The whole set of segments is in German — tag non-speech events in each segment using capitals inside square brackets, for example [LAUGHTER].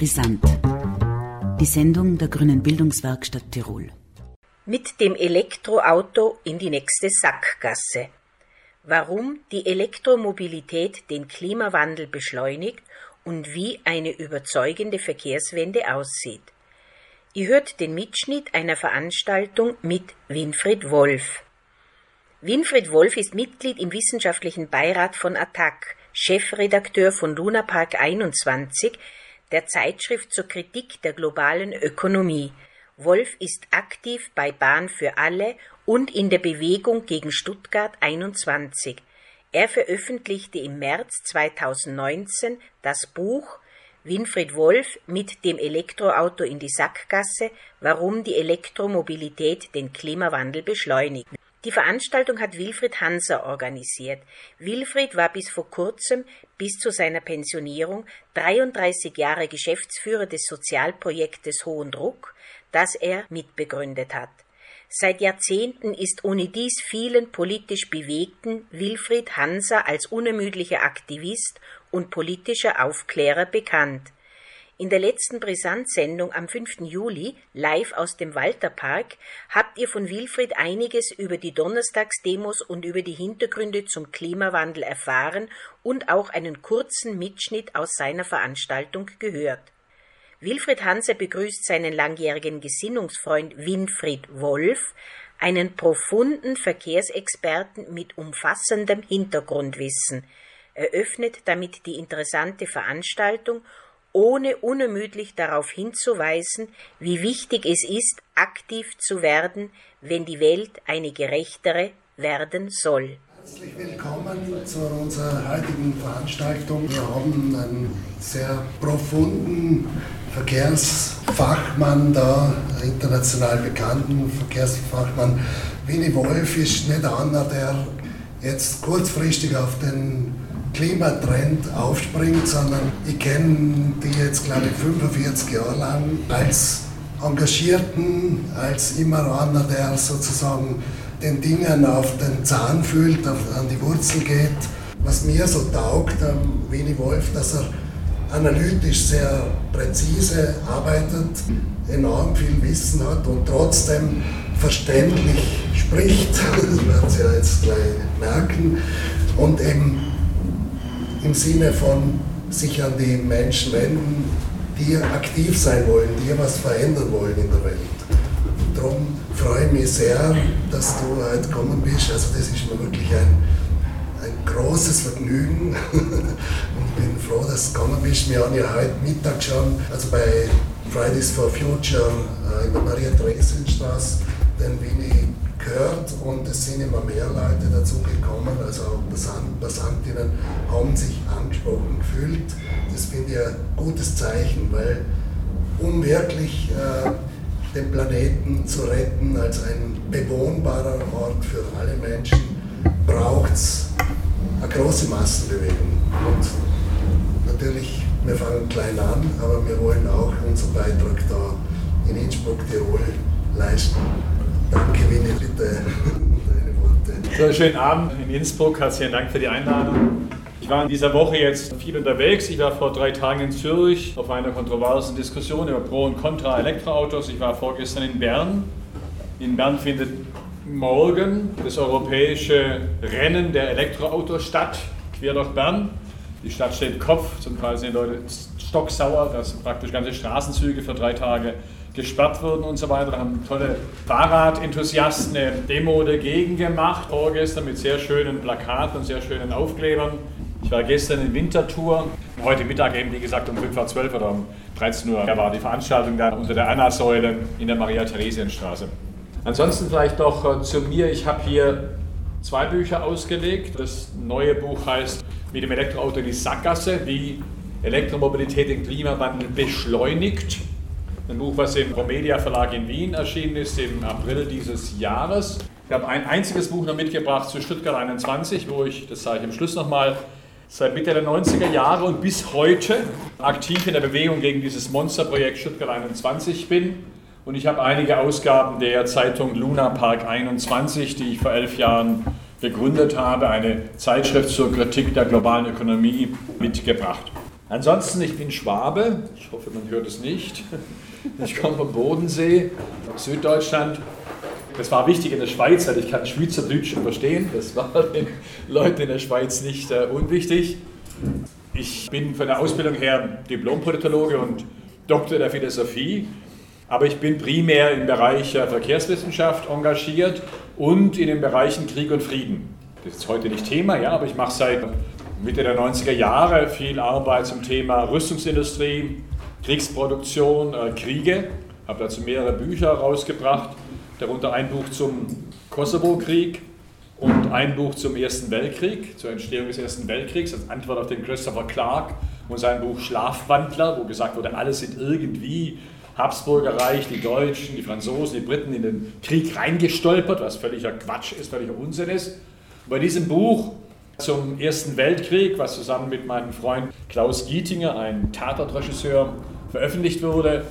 Brisant. Die Sendung der Grünen Bildungswerkstatt Tirol. Mit dem Elektroauto in die nächste Sackgasse. Warum die Elektromobilität den Klimawandel beschleunigt und wie eine überzeugende Verkehrswende aussieht. Ihr hört den Mitschnitt einer Veranstaltung mit Winfried Wolf. Winfried Wolf ist Mitglied im wissenschaftlichen Beirat von ATTAC, Chefredakteur von Luna Park 21, der Zeitschrift zur Kritik der globalen Ökonomie. Wolf ist aktiv bei Bahn für alle und in der Bewegung gegen Stuttgart 21. Er veröffentlichte im März 2019 das Buch Winfried Wolf mit dem Elektroauto in die Sackgasse, warum die Elektromobilität den Klimawandel beschleunigt. Die Veranstaltung hat Wilfried Hanser organisiert. Wilfried war bis vor kurzem, bis zu seiner Pensionierung, 33 Jahre Geschäftsführer des Sozialprojektes Hohen Druck, das er mitbegründet hat. Seit Jahrzehnten ist ohne dies vielen politisch bewegten Wilfried Hanser als unermüdlicher Aktivist und politischer Aufklärer bekannt. In der letzten Brisant-Sendung am 5. Juli, live aus dem Walterpark, habt ihr von Wilfried einiges über die Donnerstagsdemos und über die Hintergründe zum Klimawandel erfahren und auch einen kurzen Mitschnitt aus seiner Veranstaltung gehört. Wilfried Hanse begrüßt seinen langjährigen Gesinnungsfreund Winfried Wolf, einen profunden Verkehrsexperten mit umfassendem Hintergrundwissen, eröffnet damit die interessante Veranstaltung ohne unermüdlich darauf hinzuweisen, wie wichtig es ist, aktiv zu werden, wenn die Welt eine gerechtere werden soll. Herzlich willkommen zu unserer heutigen Veranstaltung. Wir haben einen sehr profunden Verkehrsfachmann da, international bekannten Verkehrsfachmann. Winnie Wolf ist nicht einer, der jetzt kurzfristig auf den Klimatrend aufspringt, sondern ich kenne die jetzt, glaube ich, 45 Jahre lang als Engagierten, als immer einer, der sozusagen den Dingen auf den Zahn fühlt, auf, an die Wurzel geht. Was mir so taugt am Winnie Wolf, dass er analytisch sehr präzise arbeitet, enorm viel Wissen hat und trotzdem verständlich spricht, das werden Sie ja jetzt gleich merken, und eben im Sinne von sich an die Menschen wenden, die aktiv sein wollen, die was verändern wollen in der Welt. Darum freue ich mich sehr, dass du heute gekommen bist. Also das ist mir wirklich ein, ein großes Vergnügen [LAUGHS] und bin froh, dass du gekommen bist. Wir haben ja heute Mittag schon, also bei Fridays for Future äh, in der Maria-Theresien-Straße, den Winnie gehört und es sind immer mehr Leute dazugekommen, also auch Passantinnen haben sich angesprochen gefühlt. Das finde ich ein gutes Zeichen, weil um wirklich äh, den Planeten zu retten als ein bewohnbarer Ort für alle Menschen, braucht es eine große Massenbewegung. Und natürlich, wir fangen klein an, aber wir wollen auch unseren Beitrag da in Innsbruck, Tirol leisten. Danke, Winnie, bitte. So, schönen Abend in Innsbruck. Herzlichen Dank für die Einladung. Ich war in dieser Woche jetzt viel unterwegs. Ich war vor drei Tagen in Zürich auf einer kontroversen Diskussion über Pro und Contra Elektroautos. Ich war vorgestern in Bern. In Bern findet morgen das europäische Rennen der Elektroautos statt, quer durch Bern. Die Stadt steht Kopf, zum Teil sind die Leute stocksauer, dass praktisch ganze Straßenzüge für drei Tage gesperrt wurden und so weiter. Da haben tolle Fahrradenthusiasten eine Demo dagegen gemacht, vorgestern mit sehr schönen Plakaten und sehr schönen Aufklebern. Ich war gestern in Wintertour, heute Mittag eben, wie gesagt, um 5.12 Uhr oder um 13 Uhr war die Veranstaltung da unter der Anna-Säule in der Maria-Theresienstraße. Ansonsten vielleicht noch äh, zu mir, ich habe hier zwei Bücher ausgelegt. Das neue Buch heißt Mit dem Elektroauto in die Sackgasse, wie Elektromobilität den Klimawandel beschleunigt. Ein Buch, was im Promedia Verlag in Wien erschienen ist im April dieses Jahres. Ich habe ein einziges Buch noch mitgebracht zu Stuttgart 21, wo ich, das sage ich am Schluss nochmal, seit Mitte der 90er Jahre und bis heute aktiv in der Bewegung gegen dieses Monsterprojekt Stuttgart 21 bin. Und ich habe einige Ausgaben der Zeitung Luna Park 21, die ich vor elf Jahren gegründet habe, eine Zeitschrift zur Kritik der globalen Ökonomie mitgebracht. Ansonsten, ich bin Schwabe, ich hoffe, man hört es nicht. Ich komme vom Bodensee, Süddeutschland. Das war wichtig in der Schweiz, weil ich kann Schweizerdeutsch verstehen. Das war den Leuten in der Schweiz nicht äh, unwichtig. Ich bin von der Ausbildung her Diplompolitologe und Doktor der Philosophie, aber ich bin primär im Bereich äh, Verkehrswissenschaft engagiert und in den Bereichen Krieg und Frieden. Das ist heute nicht Thema, ja, aber ich mache seit Mitte der 90er Jahre viel Arbeit zum Thema Rüstungsindustrie, Kriegsproduktion, äh, Kriege. Habe dazu mehrere Bücher rausgebracht, darunter ein Buch zum Kosovo-Krieg und ein Buch zum Ersten Weltkrieg, zur Entstehung des Ersten Weltkriegs, als Antwort auf den Christopher Clark und sein Buch Schlafwandler, wo gesagt wurde, alle sind irgendwie Habsburger Reich, die Deutschen, die Franzosen, die Briten in den Krieg reingestolpert, was völliger Quatsch ist, völliger Unsinn ist. bei diesem Buch zum Ersten Weltkrieg, was zusammen mit meinem Freund Klaus Gietinger, einem Tatortregisseur, veröffentlicht wurde,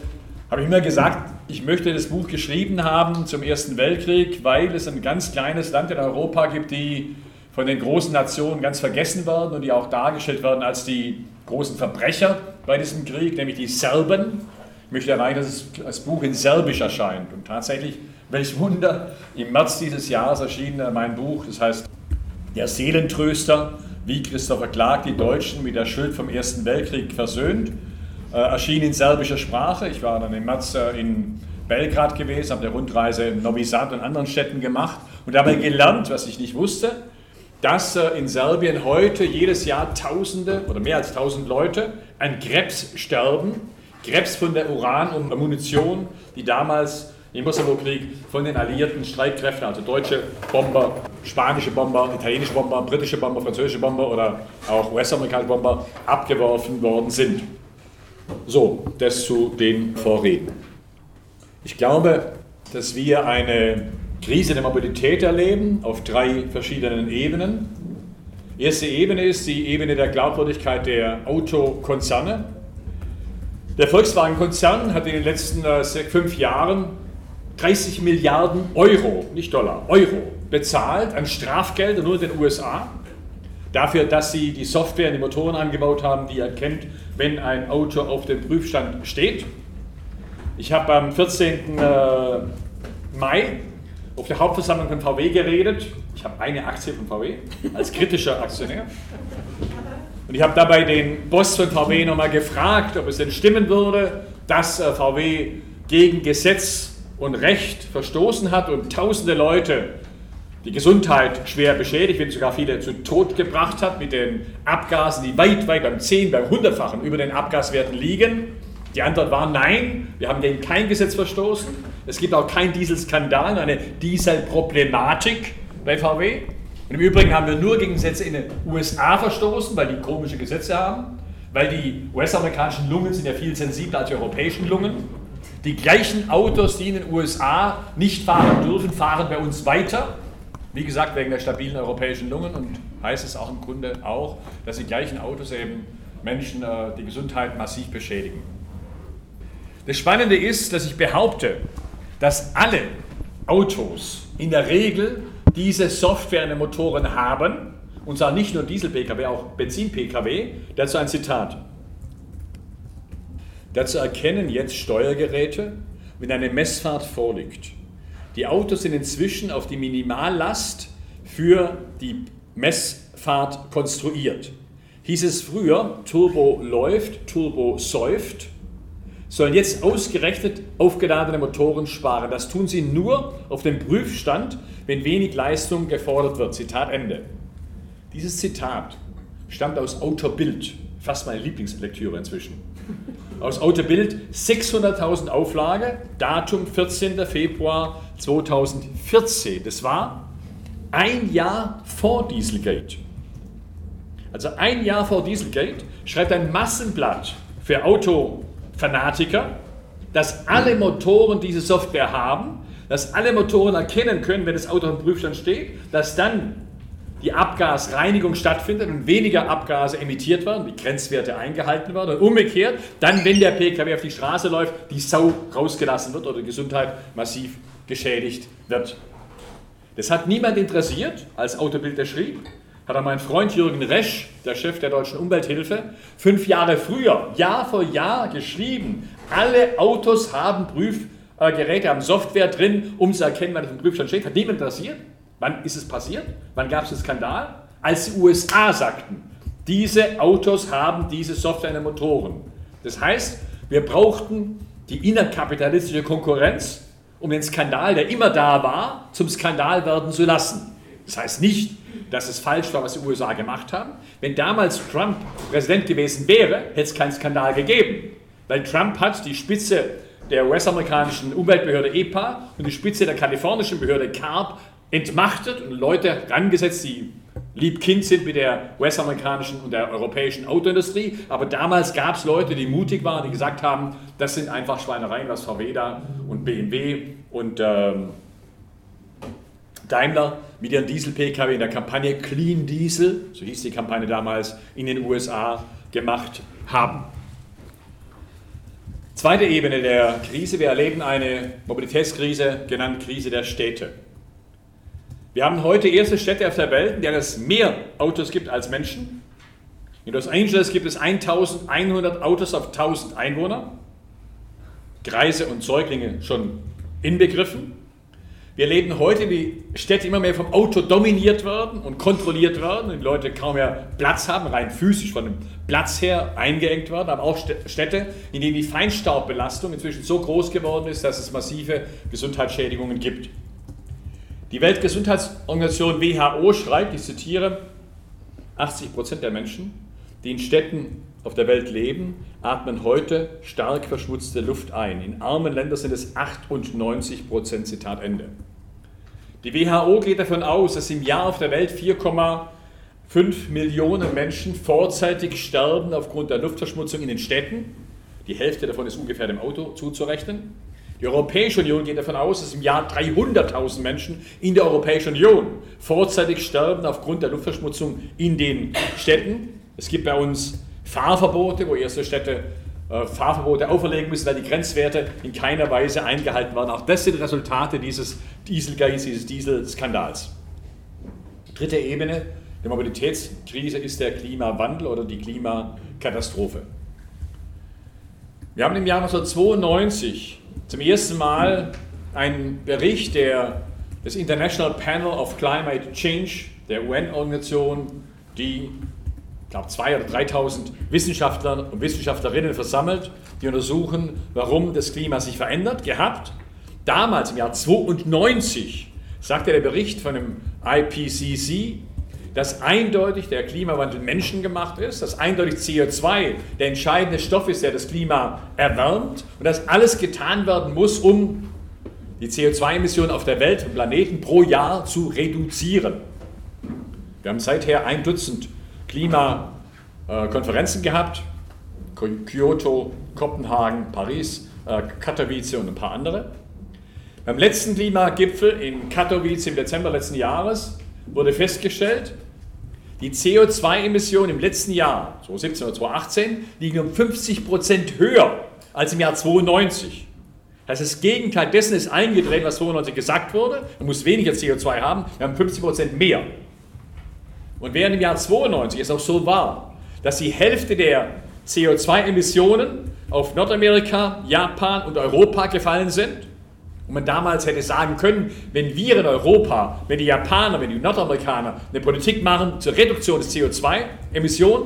habe ich immer gesagt, ich möchte das Buch geschrieben haben zum Ersten Weltkrieg, weil es ein ganz kleines Land in Europa gibt, die von den großen Nationen ganz vergessen werden und die auch dargestellt werden als die großen Verbrecher bei diesem Krieg, nämlich die Serben. Ich möchte erreichen, dass das Buch in Serbisch erscheint. Und tatsächlich, welch Wunder, im März dieses Jahres erschien mein Buch, das heißt Der Seelentröster, wie Christopher Clark die Deutschen mit der Schuld vom Ersten Weltkrieg versöhnt. Äh, erschien in serbischer Sprache. Ich war dann im März äh, in Belgrad gewesen, habe eine Rundreise in Novi Sad und anderen Städten gemacht und dabei gelernt, was ich nicht wusste, dass äh, in Serbien heute jedes Jahr Tausende oder mehr als Tausend Leute an Krebs sterben. Krebs von der Uran und Munition, die damals im Kosovo-Krieg von den alliierten Streitkräften, also deutsche Bomber, spanische Bomber, italienische Bomber, britische Bomber, französische Bomber oder auch US-amerikanische Bomber abgeworfen worden sind. So, das zu den Vorreden. Ich glaube, dass wir eine Krise der Mobilität erleben auf drei verschiedenen Ebenen. Erste Ebene ist die Ebene der Glaubwürdigkeit der Autokonzerne. Der Volkswagen-Konzern hat in den letzten äh, fünf Jahren 30 Milliarden Euro, nicht Dollar, Euro bezahlt an Strafgelder nur in den USA dafür, dass sie die Software in die Motoren angebaut haben, die erkennt, wenn ein Auto auf dem Prüfstand steht. Ich habe am 14. Äh, Mai auf der Hauptversammlung von VW geredet. Ich habe eine Aktie von VW als kritischer Aktionär. Und ich habe dabei den Boss von VW nochmal gefragt, ob es denn stimmen würde, dass äh, VW gegen Gesetz und Recht verstoßen hat und tausende Leute die Gesundheit schwer beschädigt, wenn sogar viele zu Tod gebracht hat mit den Abgasen, die weit, weit beim 10, beim 100-fachen über den Abgaswerten liegen. Die Antwort war nein, wir haben gegen kein Gesetz verstoßen. Es gibt auch keinen Dieselskandal, eine Dieselproblematik bei VW. Und im Übrigen haben wir nur gegen Gesetze in den USA verstoßen, weil die komische Gesetze haben, weil die US-amerikanischen Lungen sind ja viel sensibler als die europäischen Lungen. Die gleichen Autos, die in den USA nicht fahren dürfen, fahren bei uns weiter. Wie gesagt, wegen der stabilen europäischen Lungen und heißt es auch im Grunde auch, dass die gleichen Autos eben Menschen äh, die Gesundheit massiv beschädigen. Das Spannende ist, dass ich behaupte, dass alle Autos in der Regel diese Software in den Motoren haben, und zwar nicht nur Diesel-Pkw, auch Benzin-Pkw. Dazu ein Zitat. Dazu erkennen jetzt Steuergeräte, wenn eine Messfahrt vorliegt. Die Autos sind inzwischen auf die Minimallast für die Messfahrt konstruiert. Hieß es früher, Turbo läuft, Turbo säuft, sollen jetzt ausgerechnet aufgeladene Motoren sparen. Das tun sie nur auf dem Prüfstand, wenn wenig Leistung gefordert wird. Zitat Ende. Dieses Zitat stammt aus Autobild, fast meine Lieblingslektüre inzwischen aus Autobild 600.000 Auflage, Datum 14. Februar 2014. Das war ein Jahr vor Dieselgate. Also ein Jahr vor Dieselgate schreibt ein Massenblatt für Autofanatiker, dass alle Motoren diese Software haben, dass alle Motoren erkennen können, wenn das Auto am Prüfstand steht, dass dann die Abgasreinigung stattfindet und weniger Abgase emittiert werden, die Grenzwerte eingehalten werden und umgekehrt, dann, wenn der Pkw auf die Straße läuft, die Sau rausgelassen wird oder Gesundheit massiv geschädigt wird. Das hat niemand interessiert, als Autobild schrieb, hat er mein Freund Jürgen Resch, der Chef der Deutschen Umwelthilfe, fünf Jahre früher, Jahr für Jahr geschrieben. Alle Autos haben Prüfgeräte, haben Software drin, um zu erkennen, wann es im Prüfstand steht. Hat niemand interessiert? Wann ist es passiert? Wann gab es einen Skandal? Als die USA sagten, diese Autos haben diese Software in den Motoren. Das heißt, wir brauchten die innerkapitalistische Konkurrenz, um den Skandal, der immer da war, zum Skandal werden zu lassen. Das heißt nicht, dass es falsch war, was die USA gemacht haben. Wenn damals Trump Präsident gewesen wäre, hätte es keinen Skandal gegeben. Weil Trump hat die Spitze der US-amerikanischen Umweltbehörde EPA und die Spitze der kalifornischen Behörde CARB entmachtet und Leute rangesetzt, die lieb-kind sind mit der US-amerikanischen und der europäischen Autoindustrie. Aber damals gab es Leute, die mutig waren, die gesagt haben, das sind einfach Schweinereien, was VW da und BMW und ähm, Daimler mit ihren Diesel-Pkw in der Kampagne Clean Diesel, so hieß die Kampagne damals, in den USA gemacht haben. Zweite Ebene der Krise, wir erleben eine Mobilitätskrise, genannt Krise der Städte. Wir haben heute erste Städte auf der Welt, in denen es mehr Autos gibt als Menschen. In Los Angeles gibt es 1100 Autos auf 1000 Einwohner. Greise und Säuglinge schon inbegriffen. Wir erleben heute, wie Städte immer mehr vom Auto dominiert werden und kontrolliert werden die Leute kaum mehr Platz haben, rein physisch von dem Platz her eingeengt werden, aber auch Städte, in denen die Feinstaubbelastung inzwischen so groß geworden ist, dass es massive Gesundheitsschädigungen gibt. Die Weltgesundheitsorganisation WHO schreibt, ich zitiere, 80 Prozent der Menschen, die in Städten auf der Welt leben, atmen heute stark verschmutzte Luft ein. In armen Ländern sind es 98 Prozent, Zitat Ende. Die WHO geht davon aus, dass im Jahr auf der Welt 4,5 Millionen Menschen vorzeitig sterben aufgrund der Luftverschmutzung in den Städten. Die Hälfte davon ist ungefähr dem Auto zuzurechnen. Die Europäische Union geht davon aus, dass im Jahr 300.000 Menschen in der Europäischen Union vorzeitig sterben aufgrund der Luftverschmutzung in den Städten. Es gibt bei uns Fahrverbote, wo erste Städte äh, Fahrverbote auferlegen müssen, weil die Grenzwerte in keiner Weise eingehalten werden. Auch das sind Resultate dieses Dieselgeist, dieses Dieselskandals. Dritte Ebene der Mobilitätskrise ist der Klimawandel oder die Klimakatastrophe. Wir haben im Jahr 1992 zum ersten Mal einen Bericht der, des International Panel of Climate Change, der UN-Organisation, die ich glaube, 2.000 oder 3.000 Wissenschaftler und Wissenschaftlerinnen versammelt, die untersuchen, warum das Klima sich verändert, gehabt. Damals, im Jahr 92, sagte der Bericht von dem IPCC, dass eindeutig der Klimawandel menschengemacht ist, dass eindeutig CO2 der entscheidende Stoff ist, der das Klima erwärmt und dass alles getan werden muss, um die CO2-Emissionen auf der Welt, im Planeten pro Jahr zu reduzieren. Wir haben seither ein Dutzend Klimakonferenzen gehabt. Kyoto, Kopenhagen, Paris, äh, Katowice und ein paar andere. Beim letzten Klimagipfel in Katowice im Dezember letzten Jahres wurde festgestellt, die CO2-Emissionen im letzten Jahr, 2017 oder 2018, liegen um 50 Prozent höher als im Jahr 92. Das heißt, das Gegenteil dessen ist eingetreten, was 92 gesagt wurde. Man muss weniger CO2 haben, wir haben 50 Prozent mehr. Und während im Jahr 92 es auch so war, dass die Hälfte der CO2-Emissionen auf Nordamerika, Japan und Europa gefallen sind, und man damals hätte sagen können, wenn wir in Europa, wenn die Japaner, wenn die Nordamerikaner eine Politik machen zur Reduktion des CO2-Emissionen,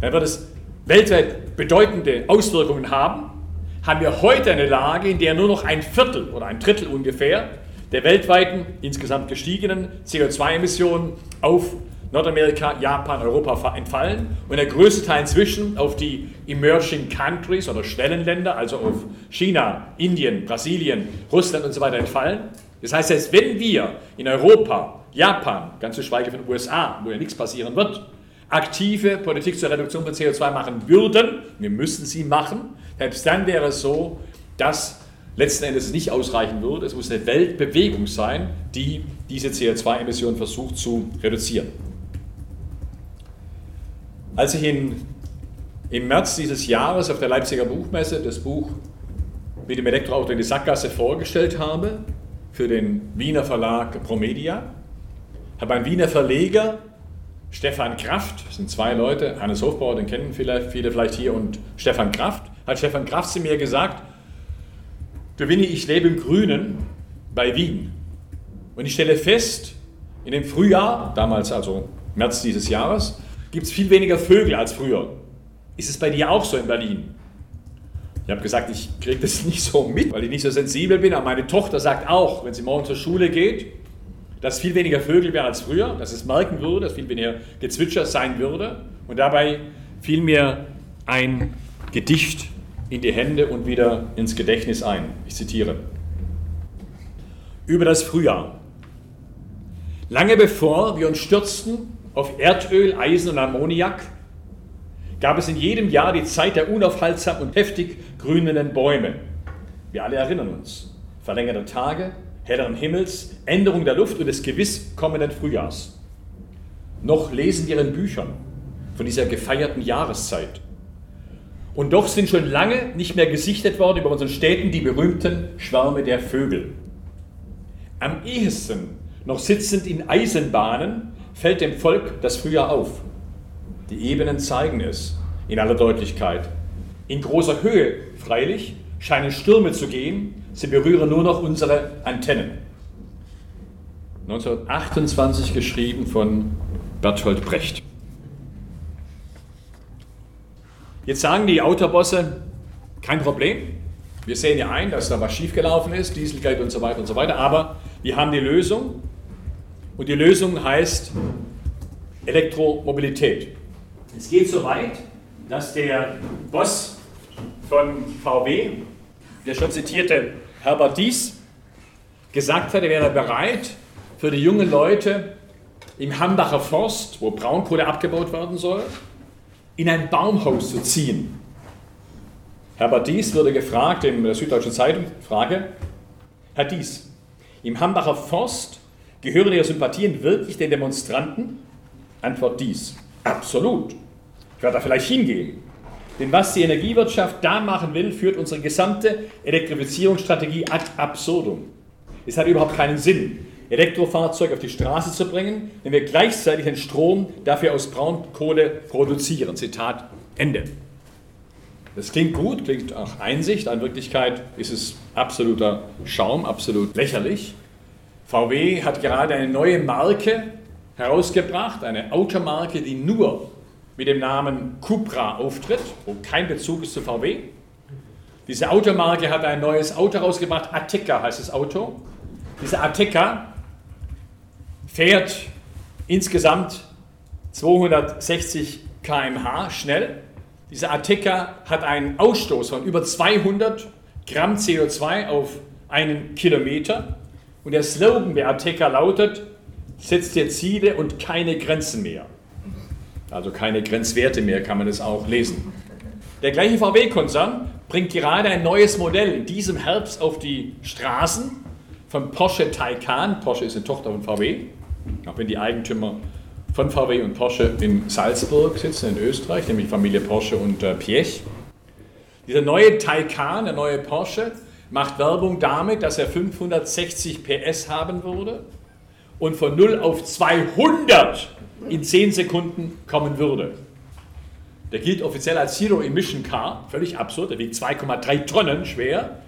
dann wird es weltweit bedeutende Auswirkungen haben. Haben wir heute eine Lage, in der nur noch ein Viertel oder ein Drittel ungefähr der weltweiten insgesamt gestiegenen CO2-Emissionen auf Nordamerika, Japan, Europa entfallen und der größte Teil inzwischen auf die Emerging Countries oder Schwellenländer, also auf China, Indien, Brasilien, Russland und so weiter entfallen. Das heißt, selbst wenn wir in Europa, Japan, ganz zu schweigen von den USA, wo ja nichts passieren wird, aktive Politik zur Reduktion von CO2 machen würden, wir müssen sie machen, selbst dann wäre es so, dass letzten Endes nicht ausreichen würde. Es muss eine Weltbewegung sein, die diese CO2-Emissionen versucht zu reduzieren. Als ich in, im März dieses Jahres auf der Leipziger Buchmesse das Buch mit dem Elektroauto in die Sackgasse vorgestellt habe, für den Wiener Verlag Promedia, hat ein Wiener Verleger Stefan Kraft, das sind zwei Leute, Hannes Hofbauer, den kennen viele, viele vielleicht hier, und Stefan Kraft, hat Stefan Kraft zu mir gesagt, du Winnie, ich lebe im Grünen bei Wien. Und ich stelle fest, in dem Frühjahr, damals also März dieses Jahres, gibt es viel weniger Vögel als früher. Ist es bei dir auch so in Berlin? Ich habe gesagt, ich kriege das [LAUGHS] nicht so mit, weil ich nicht so sensibel bin, aber meine Tochter sagt auch, wenn sie morgen zur Schule geht, dass viel weniger Vögel wären als früher, dass es merken würde, dass viel weniger Gezwitscher sein würde. Und dabei fiel mir ein Gedicht in die Hände und wieder ins Gedächtnis ein. Ich zitiere. Über das Frühjahr. Lange bevor wir uns stürzten auf Erdöl, Eisen und Ammoniak, gab es in jedem Jahr die Zeit der unaufhaltsam und heftig grünenden Bäume. Wir alle erinnern uns. Verlängerte Tage, helleren Himmels, Änderung der Luft und des gewiss kommenden Frühjahrs. Noch lesen wir in Büchern von dieser gefeierten Jahreszeit. Und doch sind schon lange nicht mehr gesichtet worden über unseren Städten die berühmten Schwärme der Vögel. Am ehesten, noch sitzend in Eisenbahnen, fällt dem Volk das Frühjahr auf. Die Ebenen zeigen es in aller Deutlichkeit. In großer Höhe, freilich, scheinen Stürme zu gehen, Sie berühren nur noch unsere Antennen. 1928 geschrieben von Bertolt Brecht. Jetzt sagen die Autobosse, kein Problem. Wir sehen ja ein, dass da was schiefgelaufen ist, Dieselgate und so weiter und so weiter, aber wir haben die Lösung. Und die Lösung heißt Elektromobilität. Es geht so weit, dass der Boss von VW, der schon zitierte Herbert Dies gesagt hat, er wäre bereit, für die jungen Leute im Hambacher Forst, wo Braunkohle abgebaut werden soll, in ein Baumhaus zu ziehen. Herbert Dies wurde gefragt in der Süddeutschen Zeitung, Frage, Herr Dies, im Hambacher Forst gehören Ihre Sympathien wirklich den Demonstranten? Antwort Dies, absolut. Ich werde da vielleicht hingehen. Denn was die Energiewirtschaft da machen will, führt unsere gesamte Elektrifizierungsstrategie ad absurdum. Es hat überhaupt keinen Sinn, Elektrofahrzeuge auf die Straße zu bringen, wenn wir gleichzeitig den Strom dafür aus Braunkohle produzieren. Zitat Ende. Das klingt gut, klingt auch Einsicht. In Wirklichkeit ist es absoluter Schaum, absolut lächerlich. VW hat gerade eine neue Marke herausgebracht, eine Automarke, die nur mit dem Namen Cupra auftritt, wo kein Bezug ist zu VW. Diese Automarke hat ein neues Auto rausgebracht, Ateca heißt das Auto. Diese Ateca fährt insgesamt 260 km/h schnell. Diese Ateca hat einen Ausstoß von über 200 Gramm CO2 auf einen Kilometer. Und der Slogan der Ateca lautet, setzt dir Ziele und keine Grenzen mehr. Also keine Grenzwerte mehr, kann man es auch lesen. Der gleiche VW-Konzern bringt gerade ein neues Modell in diesem Herbst auf die Straßen von Porsche Taycan. Porsche ist eine Tochter von VW, auch wenn die Eigentümer von VW und Porsche in Salzburg sitzen, in Österreich, nämlich Familie Porsche und äh, Piech. Dieser neue Taycan, der neue Porsche, macht Werbung damit, dass er 560 PS haben würde und von 0 auf 200 in 10 Sekunden kommen würde. Der gilt offiziell als Zero Emission Car, völlig absurd, der wiegt 2,3 Tonnen schwer.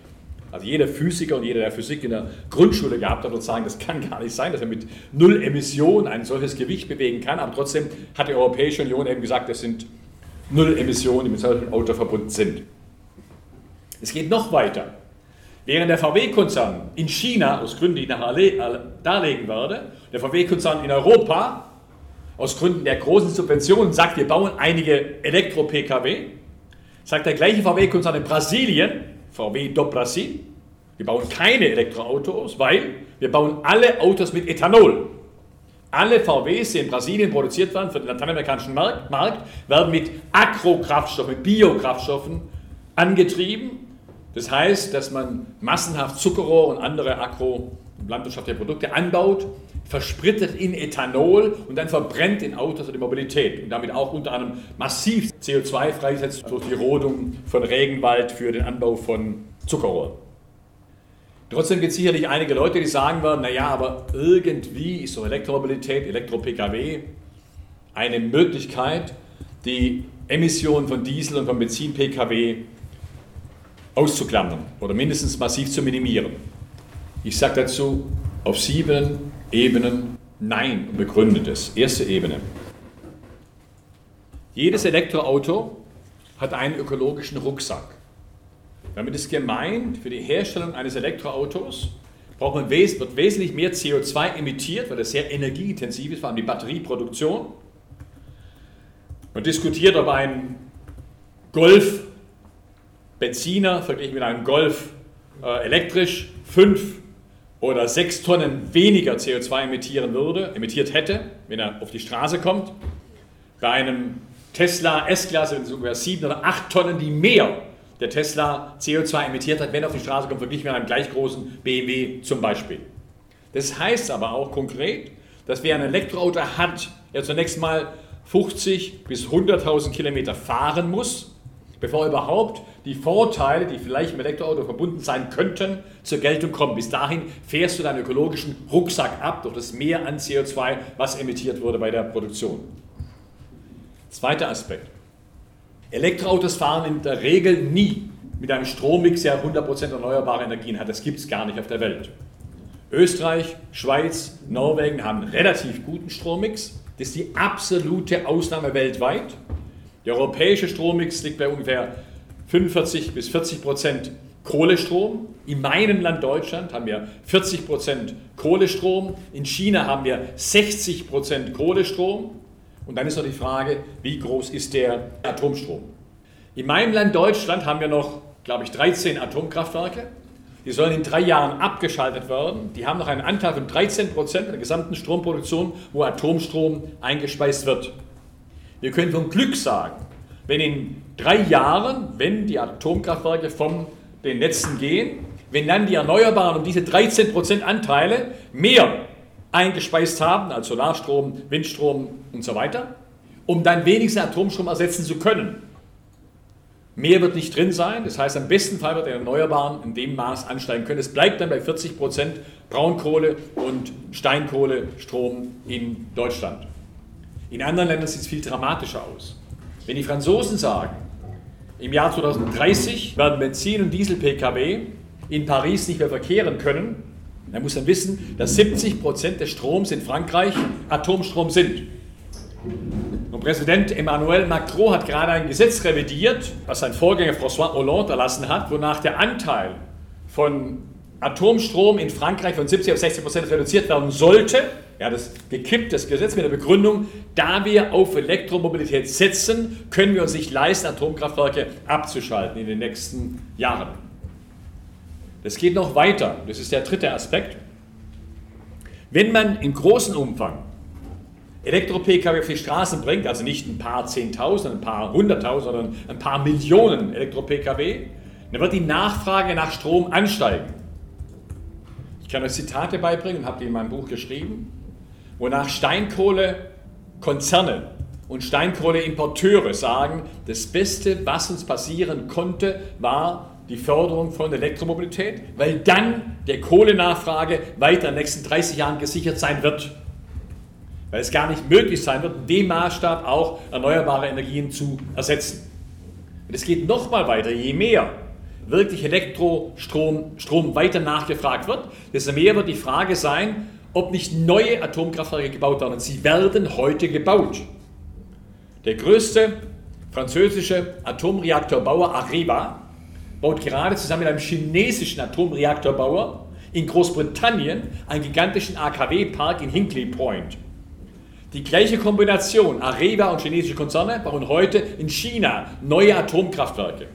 Also jeder Physiker und jeder, der Physik in der Grundschule gehabt hat, wird sagen, das kann gar nicht sein, dass er mit null Emissionen ein solches Gewicht bewegen kann. Aber trotzdem hat die Europäische Union eben gesagt, das sind null Emissionen, die mit solchen Auto verbunden sind. Es geht noch weiter. Während der VW-Konzern in China, aus Gründen, die ich nachher darlegen werde, der VW-Konzern in Europa aus Gründen der großen Subventionen sagt, wir bauen einige Elektro-Pkw, sagt der gleiche VW-Konzern in Brasilien, VW do Brasil, wir bauen keine Elektroautos, weil wir bauen alle Autos mit Ethanol. Alle VWs, die in Brasilien produziert werden für den lateinamerikanischen Markt, werden mit Agrokraftstoffen, mit Biokraftstoffen angetrieben. Das heißt, dass man massenhaft Zuckerrohr und andere agro- landwirtschaftliche Produkte anbaut, versprittet in Ethanol und dann verbrennt in Autos und in Mobilität und damit auch unter anderem massiv CO2 freisetzt durch die Rodung von Regenwald für den Anbau von Zuckerrohr. Trotzdem gibt es sicherlich einige Leute, die sagen werden, naja, aber irgendwie ist so Elektromobilität, Elektro-Pkw eine Möglichkeit, die Emissionen von Diesel und von Benzin-Pkw auszuklammern oder mindestens massiv zu minimieren. Ich sage dazu auf sieben Ebenen Nein und begründet es. Erste Ebene. Jedes Elektroauto hat einen ökologischen Rucksack. Damit ist gemeint, für die Herstellung eines Elektroautos braucht man, wird wesentlich mehr CO2 emittiert, weil das sehr energieintensiv ist, vor allem die Batterieproduktion. Man diskutiert, ob ein Golf Benziner verglichen mit einem Golf äh, elektrisch 5 oder 6 Tonnen weniger CO2 emittieren würde, emittiert hätte, wenn er auf die Straße kommt. Bei einem Tesla S-Klasse sind es ungefähr 7 oder 8 Tonnen, die mehr der Tesla CO2 emittiert hat, wenn er auf die Straße kommt, verglichen mit einem gleich großen BMW zum Beispiel. Das heißt aber auch konkret, dass wer ein Elektroauto hat, er zunächst mal 50 bis 100.000 Kilometer fahren muss, bevor überhaupt die Vorteile, die vielleicht im Elektroauto verbunden sein könnten, zur Geltung kommen. Bis dahin fährst du deinen ökologischen Rucksack ab durch das Mehr an CO2, was emittiert wurde bei der Produktion. Zweiter Aspekt. Elektroautos fahren in der Regel nie mit einem Strommix, der 100% erneuerbare Energien hat. Das gibt es gar nicht auf der Welt. Österreich, Schweiz, Norwegen haben einen relativ guten Strommix. Das ist die absolute Ausnahme weltweit. Der europäische Strommix liegt bei ungefähr 45 bis 40 Prozent Kohlestrom. In meinem Land Deutschland haben wir 40 Prozent Kohlestrom. In China haben wir 60 Prozent Kohlestrom. Und dann ist noch die Frage, wie groß ist der Atomstrom? In meinem Land Deutschland haben wir noch, glaube ich, 13 Atomkraftwerke. Die sollen in drei Jahren abgeschaltet werden. Die haben noch einen Anteil von 13 Prozent der gesamten Stromproduktion, wo Atomstrom eingespeist wird. Wir können vom Glück sagen, wenn in drei Jahren, wenn die Atomkraftwerke von den Netzen gehen, wenn dann die Erneuerbaren um diese 13 Prozent Anteile mehr eingespeist haben, als Solarstrom, Windstrom und so weiter, um dann wenigstens Atomstrom ersetzen zu können. Mehr wird nicht drin sein, das heißt, am besten Fall wird der Erneuerbaren in dem Maß ansteigen können. Es bleibt dann bei 40 Prozent Braunkohle und Steinkohlestrom in Deutschland. In anderen Ländern sieht es viel dramatischer aus. Wenn die Franzosen sagen, im Jahr 2030 werden Benzin- und Diesel-Pkw in Paris nicht mehr verkehren können, dann muss man wissen, dass 70 Prozent des Stroms in Frankreich Atomstrom sind. Und Präsident Emmanuel Macron hat gerade ein Gesetz revidiert, was sein Vorgänger François Hollande erlassen hat, wonach der Anteil von Atomstrom in Frankreich von 70 auf 60 Prozent reduziert werden sollte ja, das gekippt, das Gesetz mit der Begründung, da wir auf Elektromobilität setzen, können wir uns nicht leisten, Atomkraftwerke abzuschalten in den nächsten Jahren. Das geht noch weiter, das ist der dritte Aspekt. Wenn man in großem Umfang Elektro-Pkw auf die Straßen bringt, also nicht ein paar Zehntausend, ein paar Hunderttausend, sondern ein paar Millionen Elektro-Pkw, dann wird die Nachfrage nach Strom ansteigen. Ich kann euch Zitate beibringen, habe die in meinem Buch geschrieben wonach Steinkohlekonzerne und Steinkohleimporteure sagen, das Beste, was uns passieren konnte, war die Förderung von Elektromobilität, weil dann der Kohlenachfrage weiter in den nächsten 30 Jahren gesichert sein wird. Weil es gar nicht möglich sein wird, in dem Maßstab auch erneuerbare Energien zu ersetzen. Und es geht nochmal weiter, je mehr wirklich Elektrostrom Strom weiter nachgefragt wird, desto mehr wird die Frage sein, ob nicht neue Atomkraftwerke gebaut werden. Sie werden heute gebaut. Der größte französische Atomreaktorbauer Areva baut gerade zusammen mit einem chinesischen Atomreaktorbauer in Großbritannien einen gigantischen AKW-Park in Hinkley Point. Die gleiche Kombination, Areva und chinesische Konzerne, bauen heute in China neue Atomkraftwerke.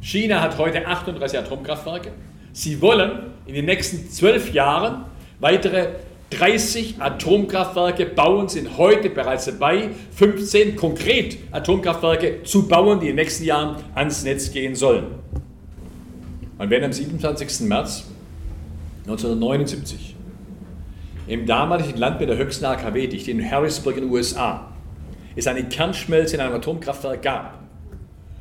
China hat heute 38 Atomkraftwerke. Sie wollen in den nächsten zwölf Jahren Weitere 30 Atomkraftwerke bauen, sind heute bereits dabei, 15 konkret Atomkraftwerke zu bauen, die in den nächsten Jahren ans Netz gehen sollen. Und wenn am 27. März 1979 im damaligen Land mit der höchsten AKW-Dichte in Harrisburg in den USA es eine Kernschmelze in einem Atomkraftwerk gab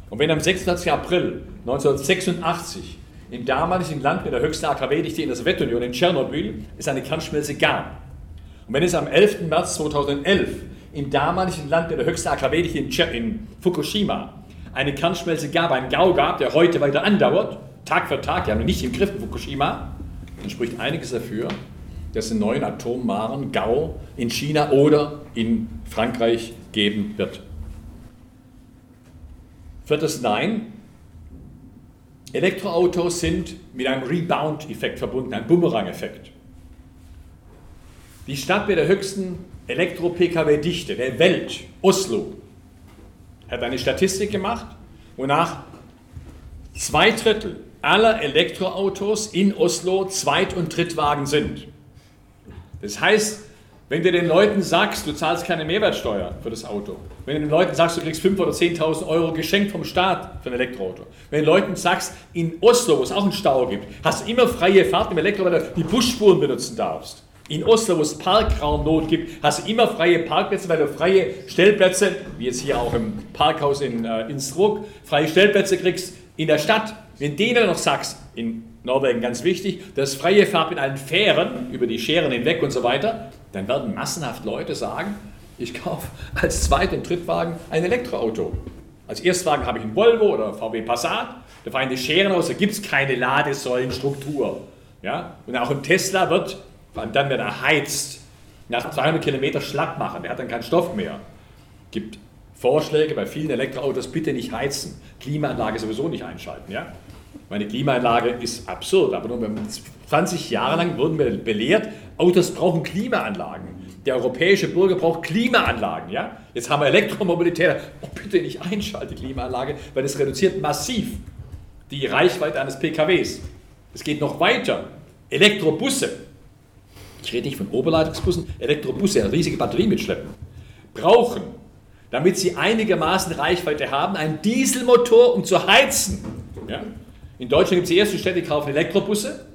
und wenn am 26. April 1986 im damaligen Land mit der höchsten AKW-Dichte in der Sowjetunion, in Tschernobyl, es eine Kernschmelze gab. Und wenn es am 11. März 2011 im damaligen Land der höchsten AKW, in, in Fukushima, eine Kernschmelze gab, einen GAU gab, der heute weiter andauert, Tag für Tag, die haben wir nicht im Griff in Fukushima, dann spricht einiges dafür, dass es einen neuen Atommaren GAU in China oder in Frankreich geben wird. Viertes Nein. Elektroautos sind mit einem Rebound-Effekt verbunden, einem Bumerang-Effekt. Die Stadt mit der höchsten Elektro-Pkw-Dichte der Welt, Oslo, hat eine Statistik gemacht, wonach zwei Drittel aller Elektroautos in Oslo Zweit- und Drittwagen sind. Das heißt, wenn du den Leuten sagst, du zahlst keine Mehrwertsteuer für das Auto, wenn du den Leuten sagst, du kriegst 5.000 oder 10.000 Euro geschenkt vom Staat für ein Elektroauto, wenn du den Leuten sagst, in Oslo, wo es auch einen Stau gibt, hast du immer freie Fahrt im Elektro, weil du die Busspuren benutzen darfst. In Oslo, wo es Parkraumnot gibt, hast du immer freie Parkplätze, weil du freie Stellplätze, wie jetzt hier auch im Parkhaus in äh, Innsbruck, freie Stellplätze kriegst in der Stadt. Wenn denen noch sagst, in Norwegen ganz wichtig, das freie Fahrt mit allen Fähren über die Scheren hinweg und so weiter, dann werden massenhaft Leute sagen, ich kaufe als Zweit- und Drittwagen ein Elektroauto. Als Erstwagen habe ich einen Volvo oder VW Passat, da fahre die Scheren aus, da gibt es keine Ladesäulenstruktur. Ja? Und auch ein Tesla wird, dann wenn er heizt, nach 200 Kilometer schlapp machen, der hat dann keinen Stoff mehr. Gibt Vorschläge bei vielen Elektroautos, bitte nicht heizen, Klimaanlage sowieso nicht einschalten. Ja? Meine Klimaanlage ist absurd, aber nur 20 Jahre lang wurden wir belehrt, Autos brauchen Klimaanlagen. Der europäische Bürger braucht Klimaanlagen. Ja? Jetzt haben wir Elektromobilität. Oh, bitte nicht einschalten, die Klimaanlage, weil es reduziert massiv die Reichweite eines PKWs. Es geht noch weiter. Elektrobusse. Ich rede nicht von Oberleitungsbussen. Elektrobusse, eine riesige Batterie mitschleppen. Brauchen, damit sie einigermaßen Reichweite haben, einen Dieselmotor, um zu heizen. Ja? In Deutschland gibt es die ersten Städte, die kaufen Elektrobusse.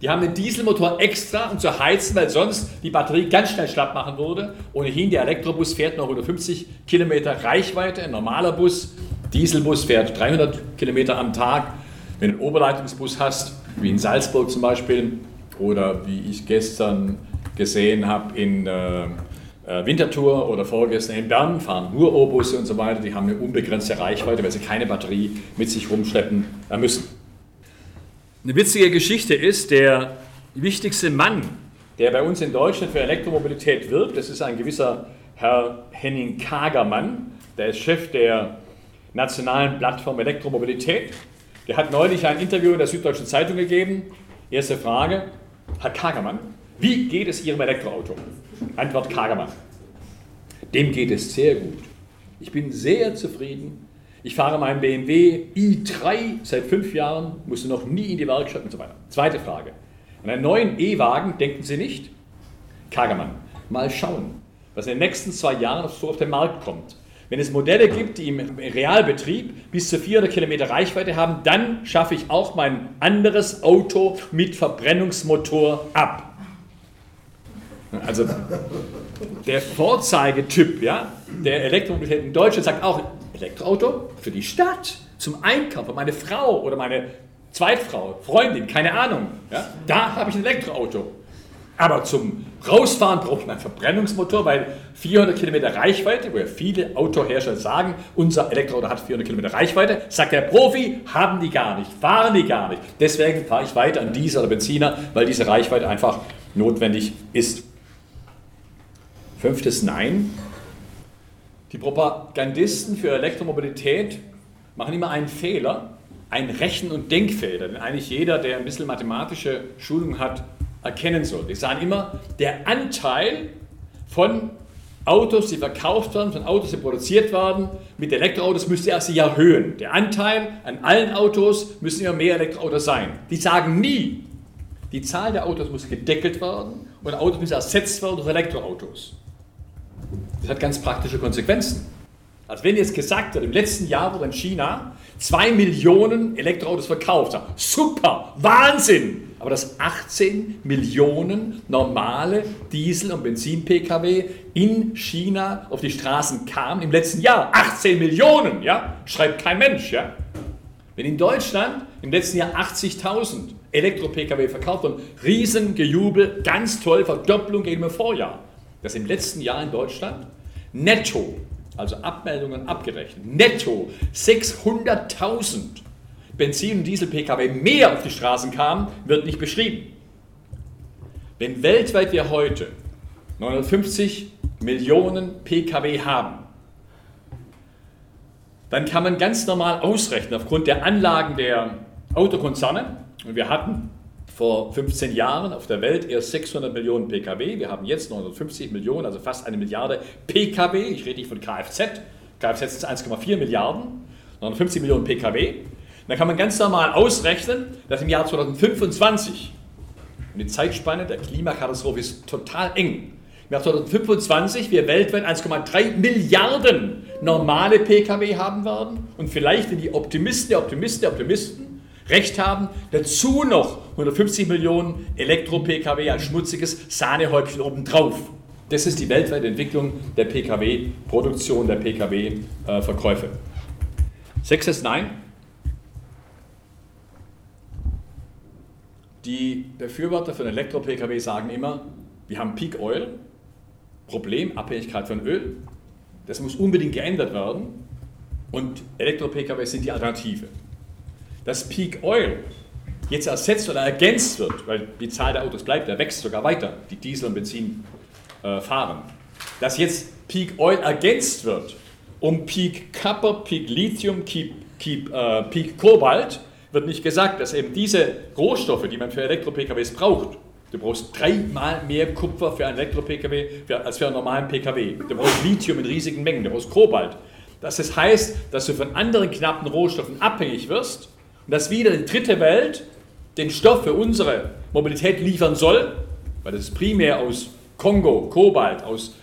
Die haben den Dieselmotor extra, um zu heizen, weil sonst die Batterie ganz schnell schlapp machen würde. Ohnehin, der Elektrobus fährt noch 150 Kilometer Reichweite, ein normaler Bus. Dieselbus fährt 300 Kilometer am Tag. Wenn du einen Oberleitungsbus hast, wie in Salzburg zum Beispiel, oder wie ich gestern gesehen habe in äh, äh Winterthur oder vorgestern in Bern, fahren nur O-Busse und so weiter, die haben eine unbegrenzte Reichweite, weil sie keine Batterie mit sich rumschleppen äh, müssen. Eine witzige Geschichte ist, der wichtigste Mann, der bei uns in Deutschland für Elektromobilität wirbt, das ist ein gewisser Herr Henning Kagermann, der ist Chef der nationalen Plattform Elektromobilität. Der hat neulich ein Interview in der Süddeutschen Zeitung gegeben. Erste Frage, Herr Kagermann, wie geht es Ihrem Elektroauto? Antwort Kagermann, dem geht es sehr gut. Ich bin sehr zufrieden ich fahre meinen BMW i3 seit fünf Jahren, musste noch nie in die Werkstatt und so weiter. Zweite Frage. An einen neuen E-Wagen denken Sie nicht? Kagermann, mal schauen, was in den nächsten zwei Jahren so auf den Markt kommt. Wenn es Modelle gibt, die im Realbetrieb bis zu 400 Kilometer Reichweite haben, dann schaffe ich auch mein anderes Auto mit Verbrennungsmotor ab. Also der Vorzeigetyp ja, der Elektromobilität in Deutschland sagt auch, Elektroauto für die Stadt, zum Einkaufen, meine Frau oder meine Zweitfrau, Freundin, keine Ahnung. Ja, da habe ich ein Elektroauto. Aber zum Rausfahren brauche ich einen Verbrennungsmotor, weil 400 Kilometer Reichweite, wo ja viele Autohersteller sagen, unser Elektroauto hat 400 Kilometer Reichweite, sagt der Profi, haben die gar nicht, fahren die gar nicht. Deswegen fahre ich weiter an Diesel oder Benziner, weil diese Reichweite einfach notwendig ist. Fünftes Nein. Die Propagandisten für Elektromobilität machen immer einen Fehler, einen Rechen- und Denkfehler, den eigentlich jeder, der ein bisschen mathematische Schulung hat, erkennen soll. Die sagen immer, der Anteil von Autos, die verkauft werden, von Autos, die produziert werden, mit Elektroautos müsste er sich erhöhen. Der Anteil an allen Autos müssen immer mehr Elektroautos sein. Die sagen nie, die Zahl der Autos muss gedeckelt werden und Autos müssen ersetzt werden durch Elektroautos. Das hat ganz praktische Konsequenzen. Also wenn jetzt gesagt wird, im letzten Jahr wurden in China zwei Millionen Elektroautos verkauft. Super, Wahnsinn! Aber dass 18 Millionen normale Diesel- und Benzin-Pkw in China auf die Straßen kamen im letzten Jahr. 18 Millionen, ja? Schreibt kein Mensch, ja? Wenn in Deutschland im letzten Jahr 80.000 Elektro-Pkw verkauft wurden, Riesengejubel, ganz toll, Verdopplung gegenüber Vorjahr dass im letzten Jahr in Deutschland netto, also Abmeldungen abgerechnet, netto 600.000 Benzin- und Diesel-Pkw mehr auf die Straßen kamen, wird nicht beschrieben. Wenn weltweit wir heute 950 Millionen Pkw haben, dann kann man ganz normal ausrechnen, aufgrund der Anlagen der Autokonzerne, und wir hatten vor 15 Jahren auf der Welt erst 600 Millionen Pkw, wir haben jetzt 950 Millionen, also fast eine Milliarde Pkw, ich rede nicht von Kfz, Kfz ist 1,4 Milliarden, 950 Millionen Pkw, dann kann man ganz normal ausrechnen, dass im Jahr 2025, und die Zeitspanne der Klimakatastrophe ist total eng, im Jahr 2025 wir weltweit 1,3 Milliarden normale Pkw haben werden. Und vielleicht, wenn die Optimisten der Optimisten der Optimisten recht haben, dazu noch 150 Millionen Elektro-Pkw als schmutziges Sahnehäubchen obendrauf. Das ist die weltweite Entwicklung der Pkw-Produktion, der Pkw-Verkäufe. Sechstes Nein. Die Befürworter von Elektro-Pkw sagen immer, wir haben Peak Oil, Problem, Abhängigkeit von Öl. Das muss unbedingt geändert werden. Und Elektro-Pkw sind die Alternative. Dass Peak Oil jetzt ersetzt oder ergänzt wird, weil die Zahl der Autos bleibt, der wächst sogar weiter, die Diesel und Benzin äh, fahren. Dass jetzt Peak Oil ergänzt wird um Peak Copper, Peak Lithium, Peak, Peak, äh, Peak Kobalt, wird nicht gesagt, dass eben diese Rohstoffe, die man für Elektro-PKWs braucht, Du brauchst dreimal mehr Kupfer für einen Elektro-Pkw als für einen normalen Pkw. Du brauchst Lithium in riesigen Mengen, du brauchst Kobalt. Das heißt, dass du von anderen knappen Rohstoffen abhängig wirst und dass wieder die dritte Welt den Stoff für unsere Mobilität liefern soll, weil das ist primär aus Kongo, Kobalt, aus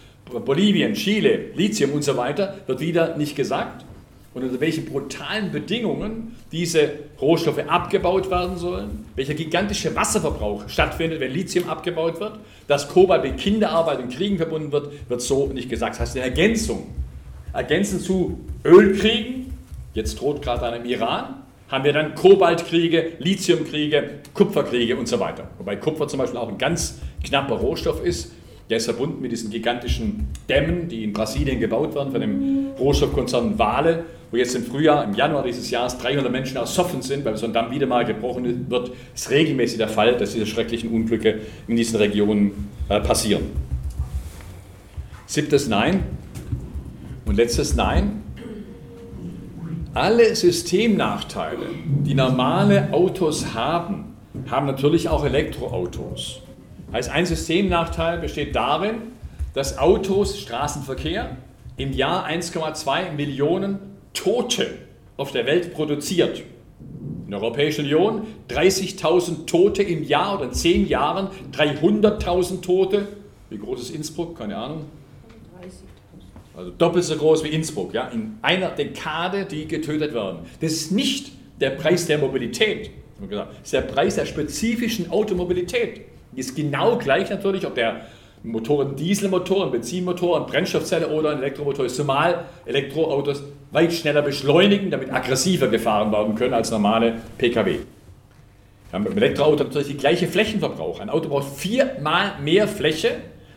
Bolivien, Chile, Lithium und so weiter, wird wieder nicht gesagt und unter welchen brutalen Bedingungen diese Rohstoffe abgebaut werden sollen, welcher gigantische Wasserverbrauch stattfindet, wenn Lithium abgebaut wird, dass Kobalt mit Kinderarbeit und Kriegen verbunden wird, wird so nicht gesagt. Das heißt, eine Ergänzung. Ergänzend zu Ölkriegen, jetzt droht gerade einem Iran, haben wir dann Kobaltkriege, Lithiumkriege, Kupferkriege und so weiter. Wobei Kupfer zum Beispiel auch ein ganz knapper Rohstoff ist, der ist verbunden mit diesen gigantischen Dämmen, die in Brasilien gebaut werden von dem Rohstoffkonzern Vale, wo jetzt im Frühjahr, im Januar dieses Jahres 300 Menschen ersoffen sind, weil so ein Damm wieder mal gebrochen wird. Das ist regelmäßig der Fall, dass diese schrecklichen Unglücke in diesen Regionen äh, passieren. Siebtes Nein und letztes Nein. Alle Systemnachteile, die normale Autos haben, haben natürlich auch Elektroautos. Heißt, ein Systemnachteil besteht darin, dass Autos, Straßenverkehr, im Jahr 1,2 Millionen Tote auf der Welt produziert. In der Europäischen Union 30.000 Tote im Jahr oder in 10 Jahren 300.000 Tote. Wie groß ist Innsbruck? Keine Ahnung. Also doppelt so groß wie Innsbruck, ja, in einer Dekade, die getötet werden. Das ist nicht der Preis der Mobilität, das ist der Preis der spezifischen Automobilität ist genau gleich natürlich, ob der Motor ein Dieselmotor, ein Benzinmotor, ein Brennstoffzelle oder ein Elektromotor ist, zumal Elektroautos weit schneller beschleunigen, damit aggressiver gefahren werden können als normale Pkw. Wir haben beim Elektroauto natürlich die gleiche Flächenverbrauch. Ein Auto braucht viermal mehr Fläche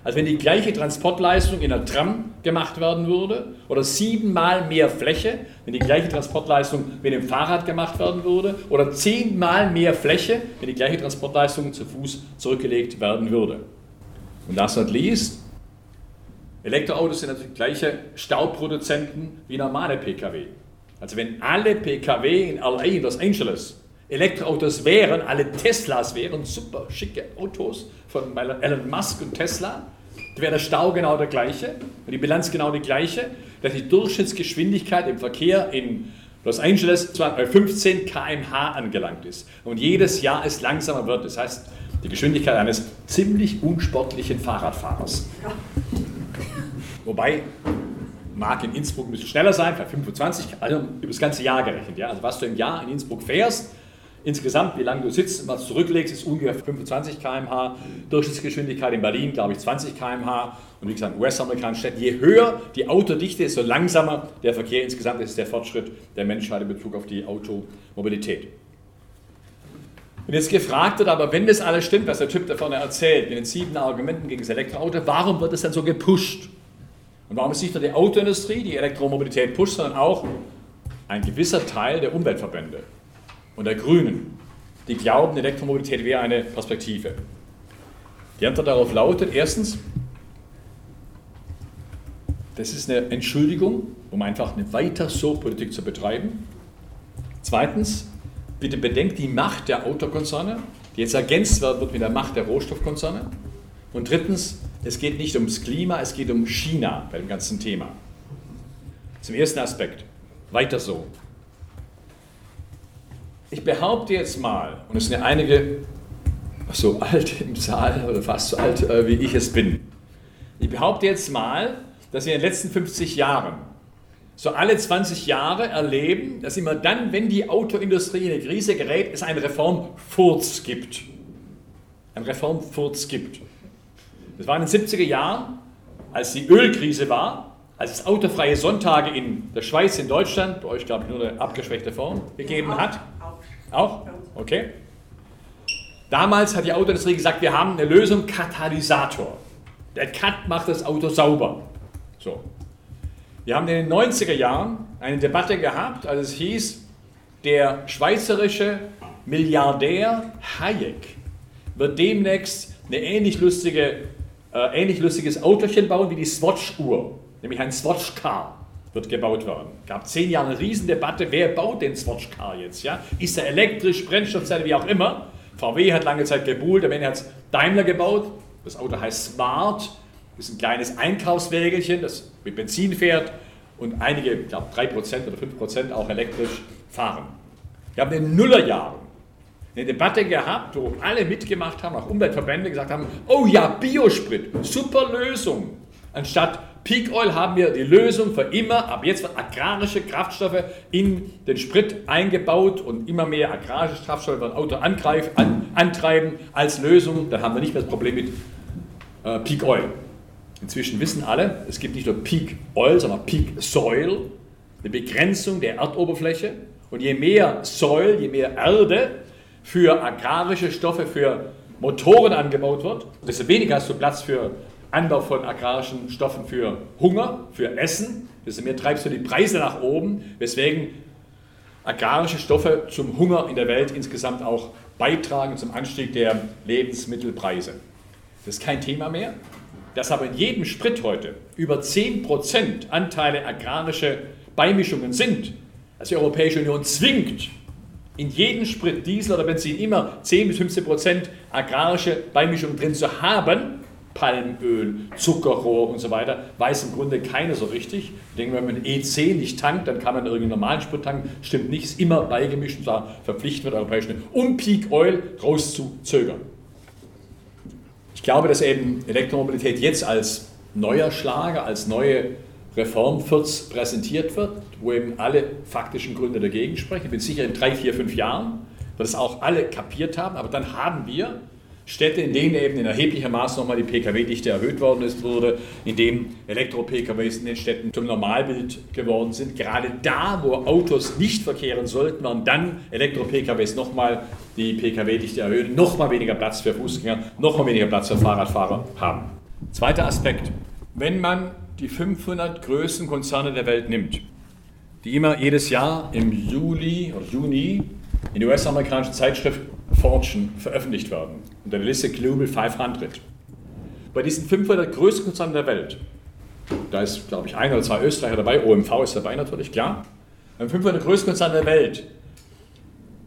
als wenn die gleiche Transportleistung in einer Tram gemacht werden würde oder siebenmal mehr Fläche, wenn die gleiche Transportleistung mit dem Fahrrad gemacht werden würde oder zehnmal mehr Fläche, wenn die gleiche Transportleistung zu Fuß zurückgelegt werden würde. Und last not least, Elektroautos sind natürlich gleiche Staubproduzenten wie normale Pkw. Also wenn alle Pkw in LA, in Los Angeles, Elektroautos wären, alle Teslas wären, super schicke Autos von Elon Musk und Tesla, wäre der Stau genau der gleiche, die Bilanz genau die gleiche, dass die Durchschnittsgeschwindigkeit im Verkehr in Los Angeles bei 15 km/h angelangt ist und jedes Jahr es langsamer wird. Das heißt, die Geschwindigkeit eines ziemlich unsportlichen Fahrradfahrers. Wobei mag in Innsbruck ein bisschen schneller sein, vielleicht 25, also über das ganze Jahr gerechnet. Ja? Also was du im Jahr in Innsbruck fährst, Insgesamt, wie lange du sitzt und was zurücklegst, ist ungefähr 25 km/h. Durchschnittsgeschwindigkeit in Berlin, glaube ich, 20 km/h. Und wie gesagt, in US-amerikanischen Städten, je höher die Autodichte ist, so langsamer der Verkehr insgesamt ist, der Fortschritt der Menschheit in Bezug auf die Automobilität. Und jetzt gefragt wird, aber wenn das alles stimmt, was der Typ da vorne erzählt, mit den sieben Argumenten gegen das Elektroauto, warum wird es dann so gepusht? Und warum ist nicht nur die Autoindustrie, die Elektromobilität pusht, sondern auch ein gewisser Teil der Umweltverbände und der Grünen, die glauben, Elektromobilität wäre eine Perspektive. Die Antwort darauf lautet, erstens, das ist eine Entschuldigung, um einfach eine weiter so Politik zu betreiben. Zweitens, bitte bedenkt die Macht der Autokonzerne, die jetzt ergänzt wird mit der Macht der Rohstoffkonzerne. Und drittens, es geht nicht ums Klima, es geht um China bei dem ganzen Thema. Zum ersten Aspekt, weiter so. Ich behaupte jetzt mal, und es sind ja einige so alt im Saal oder fast so alt, äh, wie ich es bin. Ich behaupte jetzt mal, dass wir in den letzten 50 Jahren so alle 20 Jahre erleben, dass immer dann, wenn die Autoindustrie in eine Krise gerät, es einen Reformfurz gibt. Ein Reformfurz gibt. Das war in den 70er Jahren, als die Ölkrise war, als es autofreie Sonntage in der Schweiz, in Deutschland, bei euch glaube ich nur eine abgeschwächte Form, gegeben hat. Auch? Okay. Damals hat die Autoindustrie gesagt, wir haben eine Lösung Katalysator. Der Cut macht das Auto sauber. So. Wir haben in den 90er Jahren eine Debatte gehabt, als es hieß, der schweizerische Milliardär Hayek wird demnächst eine ähnlich lustige, äh, ähnlich lustiges Autochen bauen wie die Swatch-Uhr, nämlich ein Swatch-Car wird gebaut werden. Es gab zehn Jahre eine Riesendebatte, wer baut den Swatch-Car jetzt? Ja? Ist er elektrisch, Brennstoffzelle, wie auch immer? VW hat lange Zeit gebuhlt, am Ende hat es Daimler gebaut. Das Auto heißt Smart, ist ein kleines Einkaufswägelchen, das mit Benzin fährt und einige, ich glaube 3% oder 5% auch elektrisch fahren. Wir haben in den Nullerjahren eine Debatte gehabt, wo alle mitgemacht haben, auch Umweltverbände gesagt haben, oh ja, Biosprit, super Lösung. Anstatt Peak Oil haben wir die Lösung für immer, ab jetzt wird agrarische Kraftstoffe in den Sprit eingebaut und immer mehr agrarische Kraftstoffe werden Auto angreif, an, antreiben als Lösung. Dann haben wir nicht mehr das Problem mit äh, Peak Oil. Inzwischen wissen alle, es gibt nicht nur Peak Oil, sondern Peak Soil, eine Begrenzung der Erdoberfläche. Und je mehr Soil, je mehr Erde für agrarische Stoffe, für Motoren angebaut wird, desto weniger hast du Platz für Anbau von agrarischen Stoffen für Hunger, für Essen. Desto mehr treibst du die Preise nach oben, weswegen agrarische Stoffe zum Hunger in der Welt insgesamt auch beitragen zum Anstieg der Lebensmittelpreise. Das ist kein Thema mehr dass aber in jedem Sprit heute über 10% Anteile agrarische Beimischungen sind, dass die Europäische Union zwingt, in jedem Sprit, Diesel oder Benzin immer 10 bis 15% agrarische Beimischungen drin zu haben, Palmöl, Zuckerrohr und so weiter, weiß im Grunde keiner so richtig. Ich denke, wenn man EC nicht tankt, dann kann man irgendeinen normalen Sprit tanken. Stimmt nicht, ist immer beigemischt und zwar verpflichtet wird, Europäische um Peak Oil rauszuzögern. Ich glaube, dass eben Elektromobilität jetzt als neuer Schlager, als neue Reformfürz präsentiert wird, wo eben alle faktischen Gründe dagegen sprechen. Ich bin sicher, in drei, vier, fünf Jahren wird es auch alle kapiert haben, aber dann haben wir Städte, in denen eben in erheblicher Maße nochmal die Pkw-Dichte erhöht worden ist, wurde, in denen Elektro-Pkws in den Städten zum Normalbild geworden sind. Gerade da, wo Autos nicht verkehren sollten, werden dann Elektro-Pkws nochmal die Pkw-Dichte erhöhen, nochmal weniger Platz für Fußgänger, nochmal weniger Platz für Fahrradfahrer haben. Zweiter Aspekt. Wenn man die 500 größten Konzerne der Welt nimmt, die immer jedes Jahr im Juli oder Juni in der US-amerikanischen Zeitschrift Fortune veröffentlicht werden, unter der Liste Global 500. Bei diesen 500 größten Konzernen der Welt, da ist, glaube ich, ein oder zwei Österreicher dabei, OMV ist dabei natürlich, klar, wenn 500 größten Konzerne der Welt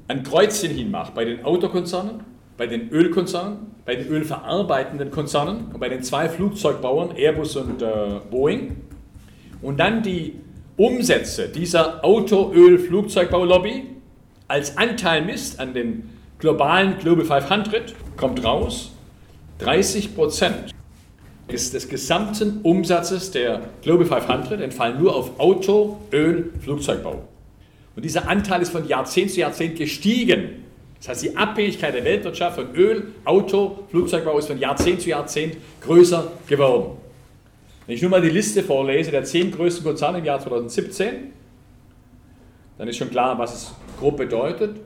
ein Kreuzchen hinmacht bei den Autokonzernen, bei den Ölkonzernen, bei den ölverarbeitenden Konzernen und bei den zwei Flugzeugbauern, Airbus und äh, Boeing, und dann die Umsätze dieser Auto-Öl-Flugzeugbaulobby als Anteil misst an den globalen Global 500, kommt raus, 30 Prozent des gesamten Umsatzes der Global 500 entfallen nur auf Auto, Öl, Flugzeugbau. Und dieser Anteil ist von Jahrzehnt zu Jahrzehnt gestiegen. Das heißt, die Abhängigkeit der Weltwirtschaft von Öl, Auto, Flugzeugbau ist von Jahrzehnt zu Jahrzehnt größer geworden. Wenn ich nur mal die Liste vorlese der zehn größten Konzerne im Jahr 2017, dann ist schon klar, was es grob bedeutet.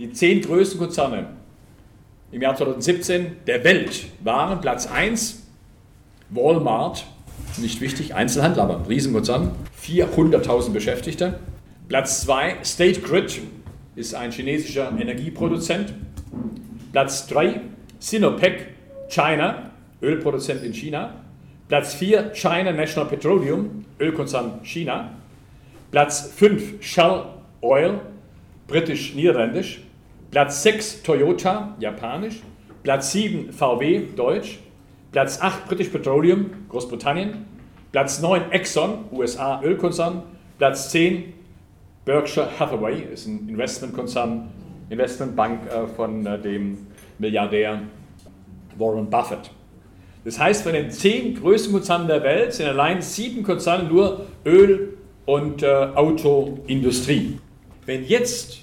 Die zehn größten Konzerne im Jahr 2017 der Welt waren Platz 1 Walmart nicht wichtig, Einzelhandel, aber ein Riesenkonzern, 400.000 Beschäftigte. Platz 2, State Grid, ist ein chinesischer Energieproduzent. Platz 3, Sinopec, China, Ölproduzent in China. Platz 4, China National Petroleum, Ölkonzern China. Platz 5, Shell Oil, britisch-niederländisch. Platz 6, Toyota, japanisch. Platz 7, VW, deutsch. Platz 8, British Petroleum, Großbritannien. Platz 9, Exxon, USA, Ölkonzern. Platz 10, Berkshire Hathaway, ist ein Investmentkonzern, Investmentbank äh, von äh, dem Milliardär Warren Buffett. Das heißt, von den zehn größten Konzernen der Welt sind allein sieben Konzerne nur Öl- und äh, Autoindustrie. Wenn jetzt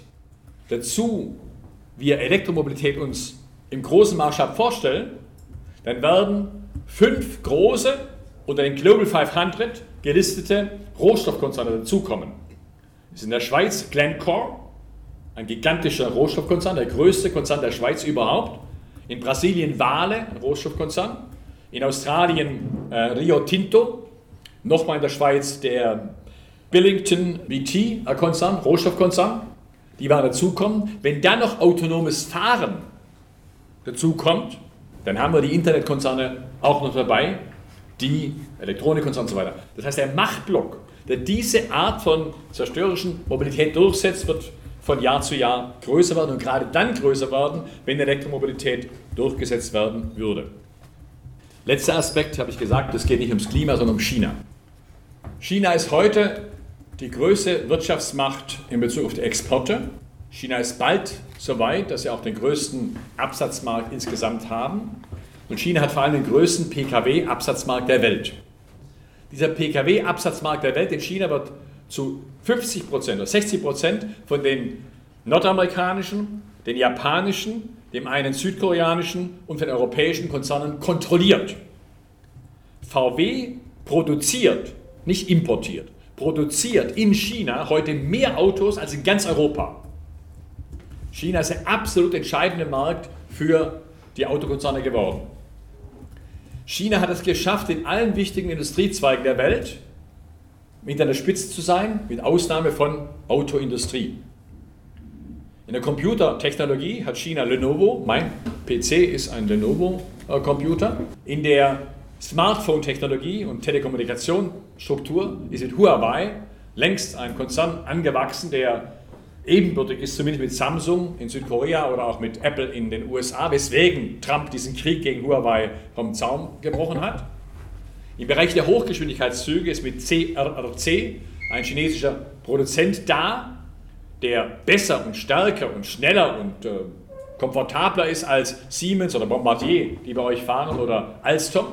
dazu wir Elektromobilität uns im großen Maßstab vorstellen, dann werden fünf große unter den Global 500 gelistete Rohstoffkonzerne dazukommen. Das ist in der Schweiz Glencore, ein gigantischer Rohstoffkonzern, der größte Konzern der Schweiz überhaupt. In Brasilien Vale, ein Rohstoffkonzern. In Australien äh, Rio Tinto. Nochmal in der Schweiz der Billington VT-Konzern, Rohstoffkonzern. Die werden dazukommen. Wenn dann noch autonomes Fahren dazukommt, dann haben wir die Internetkonzerne auch noch dabei, die Elektronikkonzerne und so weiter. Das heißt, der Machtblock, der diese Art von zerstörerischen Mobilität durchsetzt, wird von Jahr zu Jahr größer werden und gerade dann größer werden, wenn Elektromobilität durchgesetzt werden würde. Letzter Aspekt habe ich gesagt, es geht nicht ums Klima, sondern um China. China ist heute die größte Wirtschaftsmacht in Bezug auf die Exporte. China ist bald so weit, dass sie auch den größten Absatzmarkt insgesamt haben. Und China hat vor allem den größten Pkw-Absatzmarkt der Welt. Dieser Pkw-Absatzmarkt der Welt in China wird zu 50 Prozent oder 60 Prozent von den nordamerikanischen, den japanischen, dem einen südkoreanischen und den europäischen Konzernen kontrolliert. VW produziert, nicht importiert, produziert in China heute mehr Autos als in ganz Europa. China ist der absolut entscheidende Markt für die Autokonzerne geworden. China hat es geschafft, in allen wichtigen Industriezweigen der Welt mit der Spitze zu sein, mit Ausnahme von Autoindustrie. In der Computertechnologie hat China Lenovo, mein PC ist ein Lenovo-Computer. In der Smartphone-Technologie und Telekommunikationsstruktur ist mit Huawei längst ein Konzern angewachsen, der ebenbürtig ist, zumindest mit Samsung in Südkorea oder auch mit Apple in den USA, weswegen Trump diesen Krieg gegen Huawei vom Zaum gebrochen hat. Im Bereich der Hochgeschwindigkeitszüge ist mit CRRC ein chinesischer Produzent da, der besser und stärker und schneller und äh, komfortabler ist als Siemens oder Bombardier, die bei euch fahren, oder Alstom.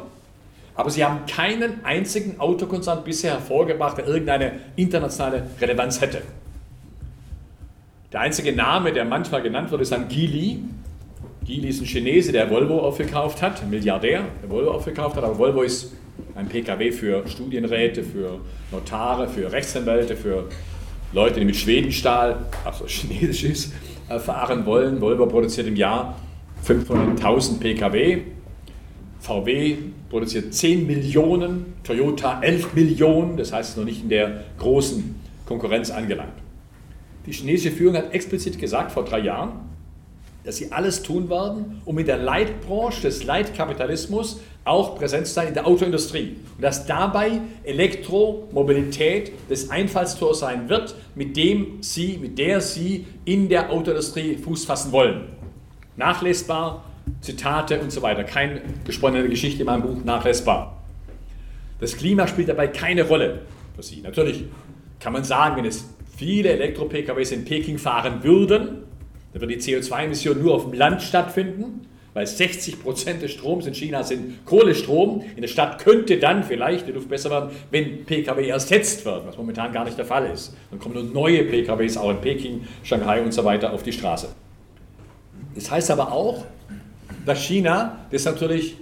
Aber sie haben keinen einzigen Autokonzern bisher hervorgebracht, der irgendeine internationale Relevanz hätte. Der einzige Name, der manchmal genannt wird, ist dann Geely. Geely ist ein Chinese, der Volvo aufgekauft hat, ein Milliardär, der Volvo aufgekauft hat, aber Volvo ist ein PKW für Studienräte, für Notare, für Rechtsanwälte, für Leute, die mit Schwedenstahl, also [LAUGHS] chinesisch ist, äh, fahren wollen. Volvo produziert im Jahr 500.000 PKW. VW produziert 10 Millionen, Toyota 11 Millionen, das heißt, noch nicht in der großen Konkurrenz angelangt. Die chinesische Führung hat explizit gesagt vor drei Jahren, dass sie alles tun werden, um in der Leitbranche des Leitkapitalismus auch präsent zu sein in der Autoindustrie. Und dass dabei Elektromobilität das Einfallstor sein wird, mit dem sie, mit der sie in der Autoindustrie Fuß fassen wollen. Nachlesbar, Zitate und so weiter. Keine gesponnene Geschichte in meinem Buch, nachlesbar. Das Klima spielt dabei keine Rolle für sie. Natürlich kann man sagen, wenn es viele Elektro-PKWs in Peking fahren würden, dann würde die CO2-Emission nur auf dem Land stattfinden, weil 60 Prozent des Stroms in China sind Kohlestrom. In der Stadt könnte dann vielleicht die Luft besser werden, wenn Pkw ersetzt werden, was momentan gar nicht der Fall ist. Dann kommen nur neue Pkws auch in Peking, Shanghai und so weiter auf die Straße. Das heißt aber auch, dass China das natürlich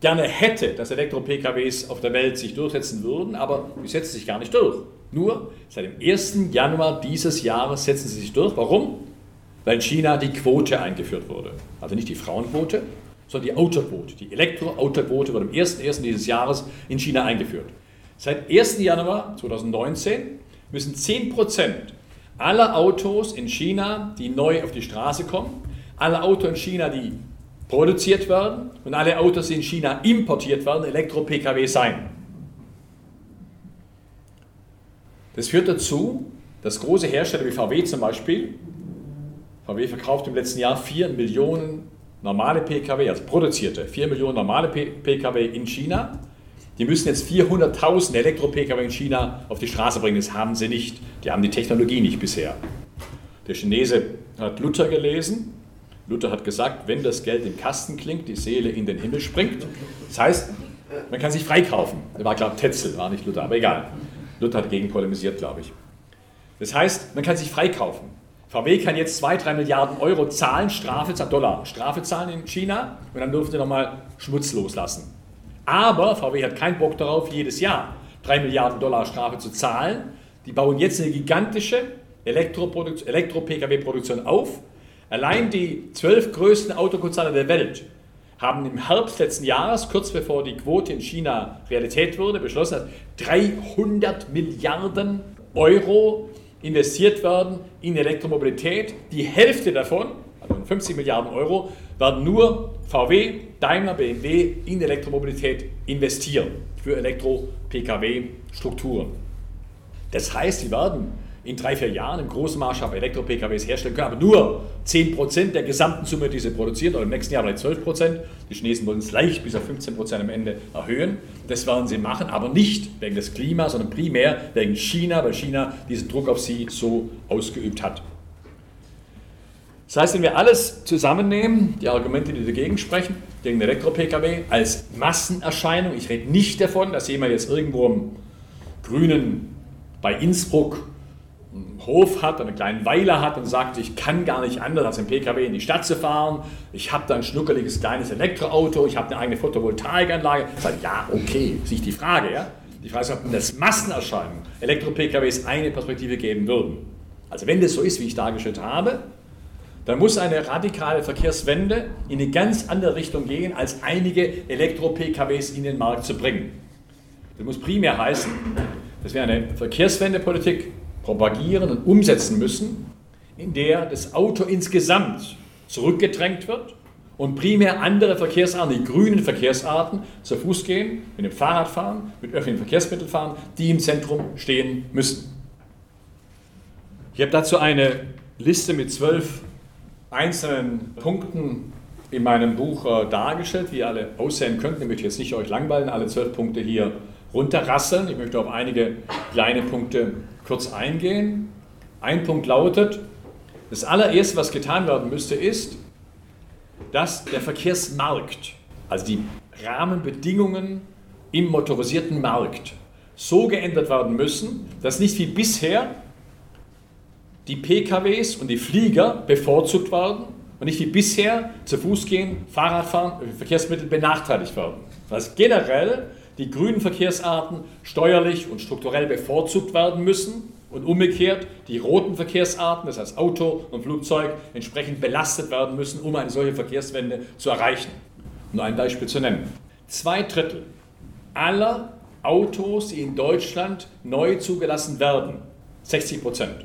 gerne hätte, dass Elektro-PKWs auf der Welt sich durchsetzen würden, aber die setzen sich gar nicht durch. Nur seit dem 1. Januar dieses Jahres setzen sie sich durch. Warum? Weil in China die Quote eingeführt wurde. Also nicht die Frauenquote, sondern die Autoquote. Die Elektro-Autoquote wird am 1.1. dieses Jahres in China eingeführt. Seit 1. Januar 2019 müssen 10% aller Autos in China, die neu auf die Straße kommen, alle Autos in China, die produziert werden und alle Autos, in China importiert werden, Elektro-Pkw sein. Das führt dazu, dass große Hersteller wie VW zum Beispiel, VW verkauft im letzten Jahr 4 Millionen normale Pkw, also produzierte 4 Millionen normale Pkw in China. Die müssen jetzt 400.000 Elektro-Pkw in China auf die Straße bringen. Das haben sie nicht. Die haben die Technologie nicht bisher. Der Chinese hat Luther gelesen. Luther hat gesagt, wenn das Geld im Kasten klingt, die Seele in den Himmel springt. Das heißt, man kann sich freikaufen. Der war, glaube ich, Tetzel, war nicht Luther, aber egal. Luther hat gegen polemisiert, glaube ich. Das heißt, man kann sich freikaufen. VW kann jetzt 2, 3 Milliarden Euro zahlen, Strafe, Dollar, Strafe zahlen in China und dann dürfen sie nochmal Schmutz loslassen. Aber VW hat keinen Bock darauf, jedes Jahr 3 Milliarden Dollar Strafe zu zahlen. Die bauen jetzt eine gigantische Elektro-Pkw-Produktion auf. Allein die zwölf größten Autokonzerne der Welt haben im Herbst letzten Jahres, kurz bevor die Quote in China Realität wurde, beschlossen, dass 300 Milliarden Euro investiert werden in Elektromobilität. Die Hälfte davon, also 50 Milliarden Euro, werden nur VW, Daimler, BMW in Elektromobilität investieren für Elektro-Pkw-Strukturen. Das heißt, sie werden in drei, vier Jahren im großen Maßstab Elektro-PKWs herstellen können, aber nur 10% der gesamten Summe, die sie produzieren, oder im nächsten Jahr vielleicht 12%. Die Chinesen wollen es leicht bis auf 15% am Ende erhöhen. Das werden sie machen, aber nicht wegen des Klimas, sondern primär wegen China, weil China diesen Druck auf sie so ausgeübt hat. Das heißt, wenn wir alles zusammennehmen, die Argumente, die dagegen sprechen, gegen Elektro-Pkw, als Massenerscheinung, ich rede nicht davon, dass jemand jetzt irgendwo im Grünen bei Innsbruck einen Hof hat, einen kleinen Weiler hat und sagt, ich kann gar nicht anders, als im Pkw in die Stadt zu fahren. Ich habe da ein schnuckeliges kleines Elektroauto, ich habe eine eigene Photovoltaikanlage. Sage, ja, okay, sich die Frage. Ja? Die Frage ist, ob das Massenerscheinung Elektro-PKWs eine Perspektive geben würden. Also wenn das so ist, wie ich dargestellt habe, dann muss eine radikale Verkehrswende in eine ganz andere Richtung gehen, als einige Elektro-PKWs in den Markt zu bringen. Das muss primär heißen, dass wir eine Verkehrswendepolitik propagieren und umsetzen müssen, in der das Auto insgesamt zurückgedrängt wird und primär andere Verkehrsarten, die grünen Verkehrsarten, zu Fuß gehen, mit dem Fahrrad fahren, mit öffentlichen Verkehrsmitteln fahren, die im Zentrum stehen müssen. Ich habe dazu eine Liste mit zwölf einzelnen Punkten in meinem Buch äh, dargestellt, wie alle aussehen könnten. Ich möchte jetzt nicht euch langweilen, alle zwölf Punkte hier runterrasseln. Ich möchte auf einige kleine Punkte kurz eingehen. Ein Punkt lautet, das allererste, was getan werden müsste, ist, dass der Verkehrsmarkt, also die Rahmenbedingungen im motorisierten Markt, so geändert werden müssen, dass nicht wie bisher die PKWs und die Flieger bevorzugt werden und nicht wie bisher zu Fuß gehen, Fahrradfahren, Verkehrsmittel benachteiligt werden. Das heißt generell die grünen Verkehrsarten steuerlich und strukturell bevorzugt werden müssen und umgekehrt die roten Verkehrsarten, das heißt Auto und Flugzeug, entsprechend belastet werden müssen, um eine solche Verkehrswende zu erreichen. Nur ein Beispiel zu nennen. Zwei Drittel aller Autos, die in Deutschland neu zugelassen werden, 60 Prozent,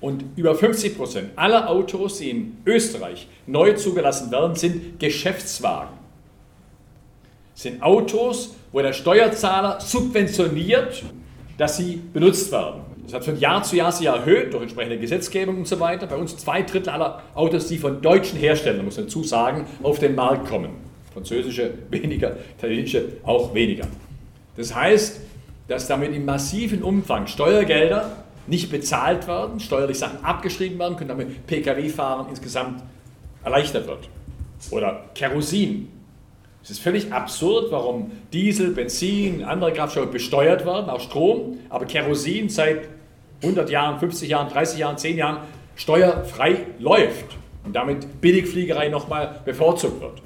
und über 50 Prozent aller Autos, die in Österreich neu zugelassen werden, sind Geschäftswagen. Sind Autos, wo der Steuerzahler subventioniert, dass sie benutzt werden. Das hat von Jahr zu Jahr sich erhöht durch entsprechende Gesetzgebung und so weiter. Bei uns zwei Drittel aller Autos, die von deutschen Herstellern, muss man dazu sagen, auf den Markt kommen. Französische weniger, italienische auch weniger. Das heißt, dass damit im massiven Umfang Steuergelder nicht bezahlt werden, steuerlich Sachen abgeschrieben werden können, damit Pkw-Fahren insgesamt erleichtert wird. Oder Kerosin es ist völlig absurd, warum Diesel, Benzin, andere Kraftstoffe besteuert werden, auch Strom, aber Kerosin seit 100 Jahren, 50 Jahren, 30 Jahren, 10 Jahren steuerfrei läuft und damit Billigfliegerei nochmal bevorzugt wird.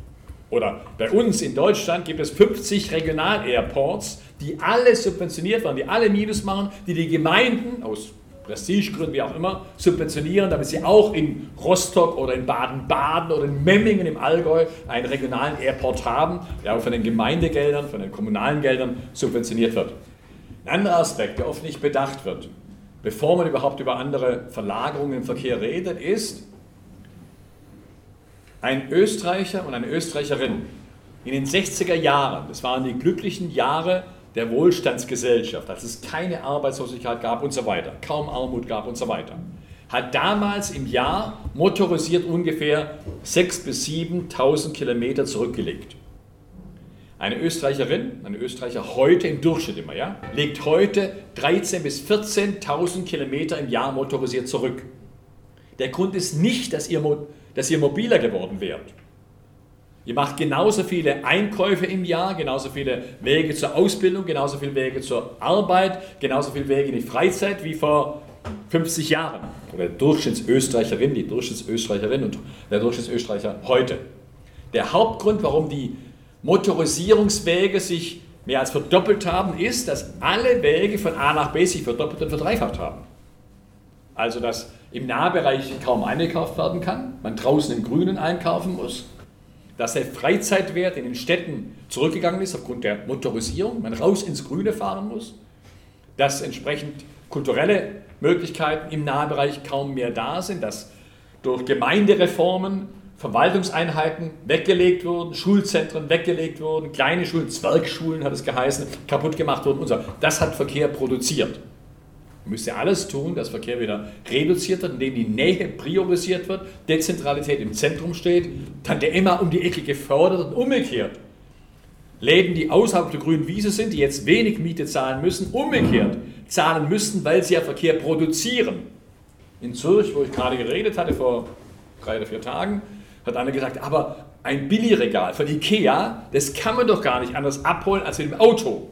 Oder bei uns in Deutschland gibt es 50 Regional-Airports, die alle subventioniert werden, die alle Minus machen, die die Gemeinden aus Prestigegründen, wie auch immer, subventionieren, damit sie auch in Rostock oder in Baden-Baden oder in Memmingen im Allgäu einen regionalen Airport haben, der auch von den Gemeindegeldern, von den kommunalen Geldern subventioniert wird. Ein anderer Aspekt, der oft nicht bedacht wird, bevor man überhaupt über andere Verlagerungen im Verkehr redet, ist, ein Österreicher und eine Österreicherin in den 60er Jahren, das waren die glücklichen Jahre der Wohlstandsgesellschaft, als es keine Arbeitslosigkeit gab und so weiter, kaum Armut gab und so weiter, hat damals im Jahr motorisiert ungefähr 6.000 bis 7.000 Kilometer zurückgelegt. Eine Österreicherin, ein Österreicher heute im Durchschnitt immer, ja, legt heute 13.000 bis 14.000 Kilometer im Jahr motorisiert zurück. Der Grund ist nicht, dass ihr, dass ihr mobiler geworden wärt. Ihr macht genauso viele Einkäufe im Jahr, genauso viele Wege zur Ausbildung, genauso viele Wege zur Arbeit, genauso viele Wege in die Freizeit wie vor 50 Jahren. Oder der Durchschnittsösterreicherin, die Durchschnittsösterreicherin und der Durchschnittsösterreicher heute. Der Hauptgrund, warum die Motorisierungswege sich mehr als verdoppelt haben, ist, dass alle Wege von A nach B sich verdoppelt und verdreifacht haben. Also, dass im Nahbereich kaum eingekauft werden kann, man draußen im Grünen einkaufen muss, dass der Freizeitwert in den Städten zurückgegangen ist aufgrund der Motorisierung, man raus ins Grüne fahren muss, dass entsprechend kulturelle Möglichkeiten im Nahbereich kaum mehr da sind, dass durch Gemeindereformen Verwaltungseinheiten weggelegt wurden, Schulzentren weggelegt wurden, kleine Schulen, Zwergschulen hat es geheißen, kaputt gemacht wurden und so. Das hat Verkehr produziert. Man müsste alles tun, dass Verkehr wieder reduziert wird, indem die Nähe priorisiert wird, Dezentralität im Zentrum steht, dann der immer um die Ecke gefördert und umgekehrt. Läden, die außerhalb der grünen Wiese sind, die jetzt wenig Miete zahlen müssen, umgekehrt zahlen müssten, weil sie ja Verkehr produzieren. In Zürich, wo ich gerade geredet hatte, vor drei oder vier Tagen, hat einer gesagt, aber ein Billigregal von Ikea, das kann man doch gar nicht anders abholen als mit dem Auto.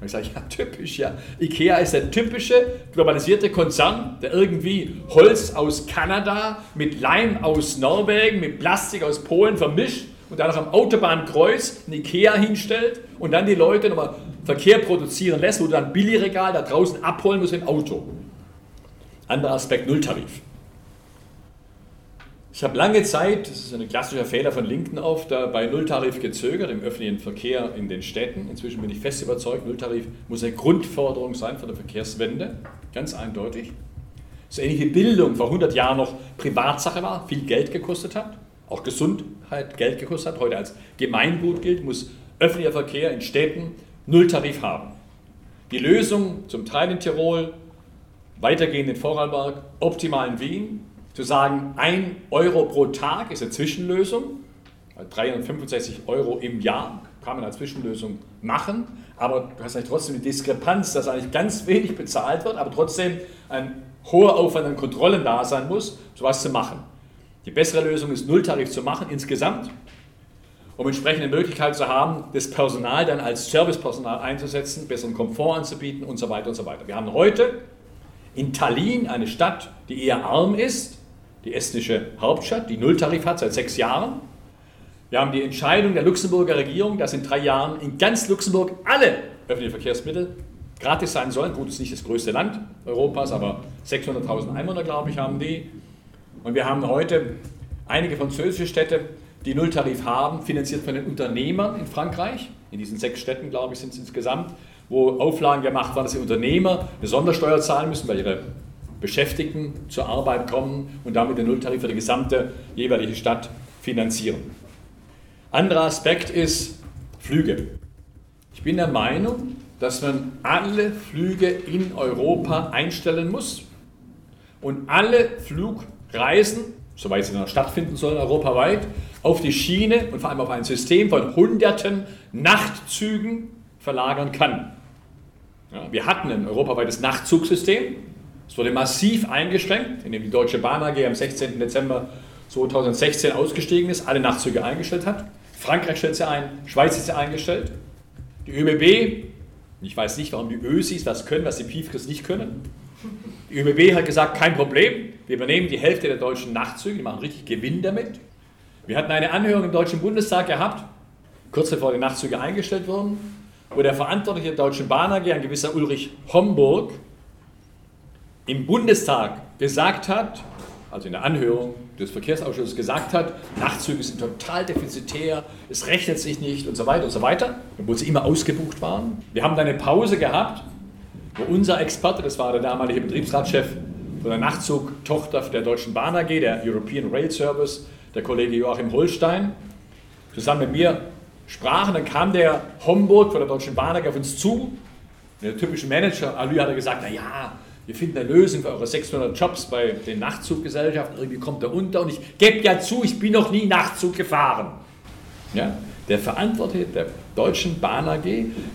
Und ich sage, ja, typisch, ja. Ikea ist der typische globalisierte Konzern, der irgendwie Holz aus Kanada mit Leim aus Norwegen, mit Plastik aus Polen vermischt und dann noch am Autobahnkreuz ein Ikea hinstellt und dann die Leute nochmal Verkehr produzieren lässt, wo du dann Billigregal da draußen abholen musst im Auto. Anderer Aspekt, Nulltarif. Ich habe lange Zeit, das ist ein klassischer Fehler von Linken oft, bei Nulltarif gezögert im öffentlichen Verkehr in den Städten. Inzwischen bin ich fest überzeugt, Nulltarif muss eine Grundforderung sein von der Verkehrswende, ganz eindeutig. So ähnlich wie Bildung vor 100 Jahren noch Privatsache war, viel Geld gekostet hat, auch Gesundheit Geld gekostet hat, heute als Gemeingut gilt, muss öffentlicher Verkehr in Städten Nulltarif haben. Die Lösung zum Teil in Tirol, weitergehend in Vorarlberg, optimal in Wien, zu sagen, 1 Euro pro Tag ist eine Zwischenlösung, 365 Euro im Jahr kann man als Zwischenlösung machen, aber du hast eigentlich trotzdem die Diskrepanz, dass eigentlich ganz wenig bezahlt wird, aber trotzdem ein hoher Aufwand an Kontrollen da sein muss, sowas zu machen. Die bessere Lösung ist, Nulltarif zu machen insgesamt, um entsprechende Möglichkeiten zu haben, das Personal dann als Servicepersonal einzusetzen, besseren Komfort anzubieten und so weiter und so weiter. Wir haben heute in Tallinn eine Stadt, die eher arm ist, die estnische Hauptstadt, die Nulltarif hat seit sechs Jahren. Wir haben die Entscheidung der Luxemburger Regierung, dass in drei Jahren in ganz Luxemburg alle öffentlichen Verkehrsmittel gratis sein sollen. Gut, es ist nicht das größte Land Europas, aber 600.000 Einwohner, glaube ich, haben die. Und wir haben heute einige französische Städte, die Nulltarif haben, finanziert von den Unternehmern in Frankreich. In diesen sechs Städten, glaube ich, sind es insgesamt, wo Auflagen gemacht waren, dass die Unternehmer eine Sondersteuer zahlen müssen, weil ihre Beschäftigten zur Arbeit kommen und damit den Nulltarif für die gesamte jeweilige Stadt finanzieren. Anderer Aspekt ist Flüge. Ich bin der Meinung, dass man alle Flüge in Europa einstellen muss und alle Flugreisen, soweit sie noch stattfinden sollen, europaweit, auf die Schiene und vor allem auf ein System von hunderten Nachtzügen verlagern kann. Ja, wir hatten ein europaweites Nachtzugsystem, es wurde massiv eingeschränkt, indem die Deutsche Bahn AG am 16. Dezember 2016 ausgestiegen ist, alle Nachtzüge eingestellt hat. Frankreich stellt sie ein, Schweiz ist sie eingestellt. Die ÖBB, ich weiß nicht, warum die Ösis was können, was die Piefkes nicht können. Die ÖBB hat gesagt, kein Problem, wir übernehmen die Hälfte der deutschen Nachtzüge, die machen richtig Gewinn damit. Wir hatten eine Anhörung im Deutschen Bundestag gehabt, kurz bevor die Nachtzüge eingestellt wurden, wo der Verantwortliche der Deutschen Bahn AG, ein gewisser Ulrich Homburg, im Bundestag gesagt hat, also in der Anhörung des Verkehrsausschusses gesagt hat, Nachtzüge sind total defizitär, es rechnet sich nicht und so weiter und so weiter, obwohl sie immer ausgebucht waren. Wir haben dann eine Pause gehabt, wo unser Experte, das war der damalige Betriebsratschef von der Nachtzugtochter der Deutschen Bahn AG, der European Rail Service, der Kollege Joachim Holstein, zusammen mit mir sprachen. Dann kam der Homburg von der Deutschen Bahn AG auf uns zu. Der typische Manager, Alü, hat gesagt, na ja, wir finden eine Lösung für eure 600 Jobs bei den Nachtzuggesellschaften, irgendwie kommt er unter und ich gebe ja zu, ich bin noch nie Nachtzug gefahren. Ja? Der Verantwortliche der Deutschen Bahn AG,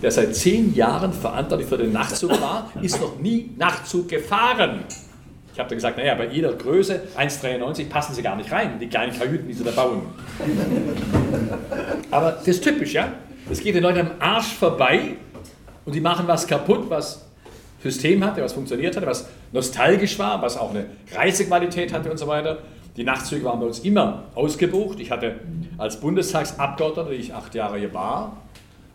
der seit zehn Jahren verantwortlich für den Nachtzug war, ist noch nie Nachtzug gefahren. Ich habe dann gesagt, naja, bei jeder Größe, 1,93, passen sie gar nicht rein, die kleinen Kajüten, die sie da bauen. Aber das ist typisch, ja? Das geht den Leuten am Arsch vorbei und die machen was kaputt, was System hatte, was funktioniert hatte, was nostalgisch war, was auch eine Reisequalität hatte und so weiter. Die Nachtzüge waren bei uns immer ausgebucht. Ich hatte als Bundestagsabgeordneter, die ich acht Jahre hier war,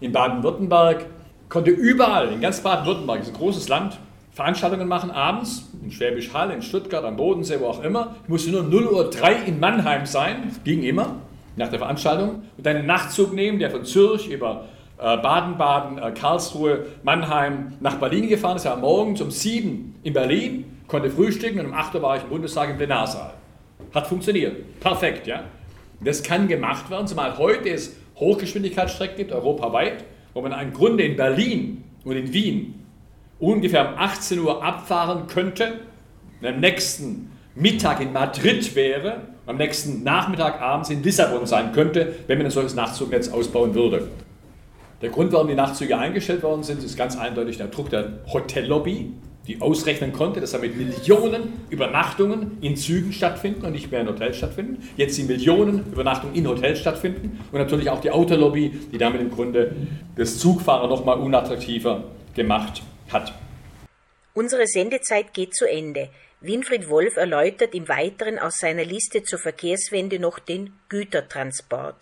in Baden-Württemberg, konnte überall, in ganz Baden-Württemberg, ist ein großes Land, Veranstaltungen machen abends, in Schwäbisch Hall, in Stuttgart, am Bodensee, wo auch immer. Ich musste nur 0 Uhr 3 in Mannheim sein, ging immer, nach der Veranstaltung, und einen Nachtzug nehmen, der von Zürich über Baden-Baden, äh, Karlsruhe, Mannheim nach Berlin gefahren. Er war morgens um 7 in Berlin, konnte frühstücken und um 8 Uhr war ich im Bundestag im Plenarsaal. Hat funktioniert. Perfekt, ja. Das kann gemacht werden, zumal heute es Hochgeschwindigkeitsstrecken gibt, europaweit, wo man im Grunde in Berlin und in Wien ungefähr um 18 Uhr abfahren könnte, am nächsten Mittag in Madrid wäre, am nächsten Nachmittag abends in Lissabon sein könnte, wenn man ein solches Nachtzugnetz ausbauen würde. Der Grund, warum die Nachtzüge eingestellt worden sind, ist ganz eindeutig der Druck der Hotellobby, die ausrechnen konnte, dass damit Millionen Übernachtungen in Zügen stattfinden und nicht mehr in Hotels stattfinden. Jetzt die Millionen Übernachtungen in Hotels stattfinden und natürlich auch die Autolobby, die damit im Grunde das Zugfahrer noch mal unattraktiver gemacht hat. Unsere Sendezeit geht zu Ende. Winfried Wolf erläutert im Weiteren aus seiner Liste zur Verkehrswende noch den Gütertransport.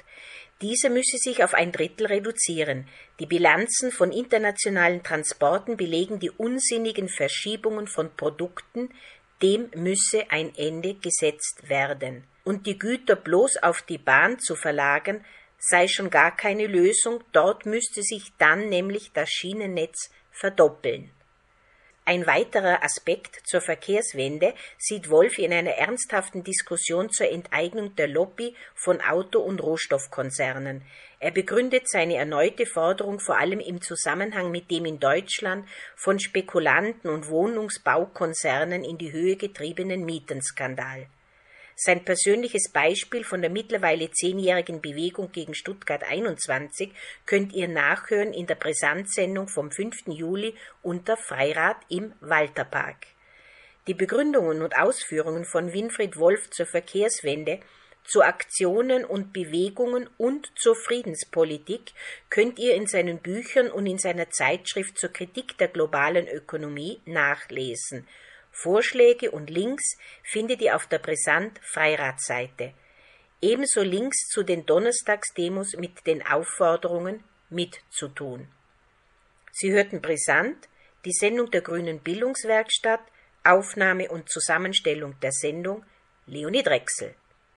Dieser müsse sich auf ein Drittel reduzieren. Die Bilanzen von internationalen Transporten belegen die unsinnigen Verschiebungen von Produkten, dem müsse ein Ende gesetzt werden. Und die Güter bloß auf die Bahn zu verlagern, sei schon gar keine Lösung, dort müsste sich dann nämlich das Schienennetz verdoppeln. Ein weiterer Aspekt zur Verkehrswende sieht Wolf in einer ernsthaften Diskussion zur Enteignung der Lobby von Auto- und Rohstoffkonzernen. Er begründet seine erneute Forderung vor allem im Zusammenhang mit dem in Deutschland von Spekulanten und Wohnungsbaukonzernen in die Höhe getriebenen Mietenskandal. Sein persönliches Beispiel von der mittlerweile zehnjährigen Bewegung gegen Stuttgart 21 könnt ihr nachhören in der Brisantsendung vom 5. Juli unter Freirad im Walterpark. Die Begründungen und Ausführungen von Winfried Wolf zur Verkehrswende zu Aktionen und Bewegungen und zur Friedenspolitik könnt ihr in seinen Büchern und in seiner Zeitschrift zur Kritik der globalen Ökonomie nachlesen. Vorschläge und Links findet ihr auf der Brisant Freiratseite. Ebenso Links zu den Donnerstagsdemos mit den Aufforderungen mitzutun. Sie hörten Brisant, die Sendung der Grünen Bildungswerkstatt, Aufnahme und Zusammenstellung der Sendung Leonie Drechsel.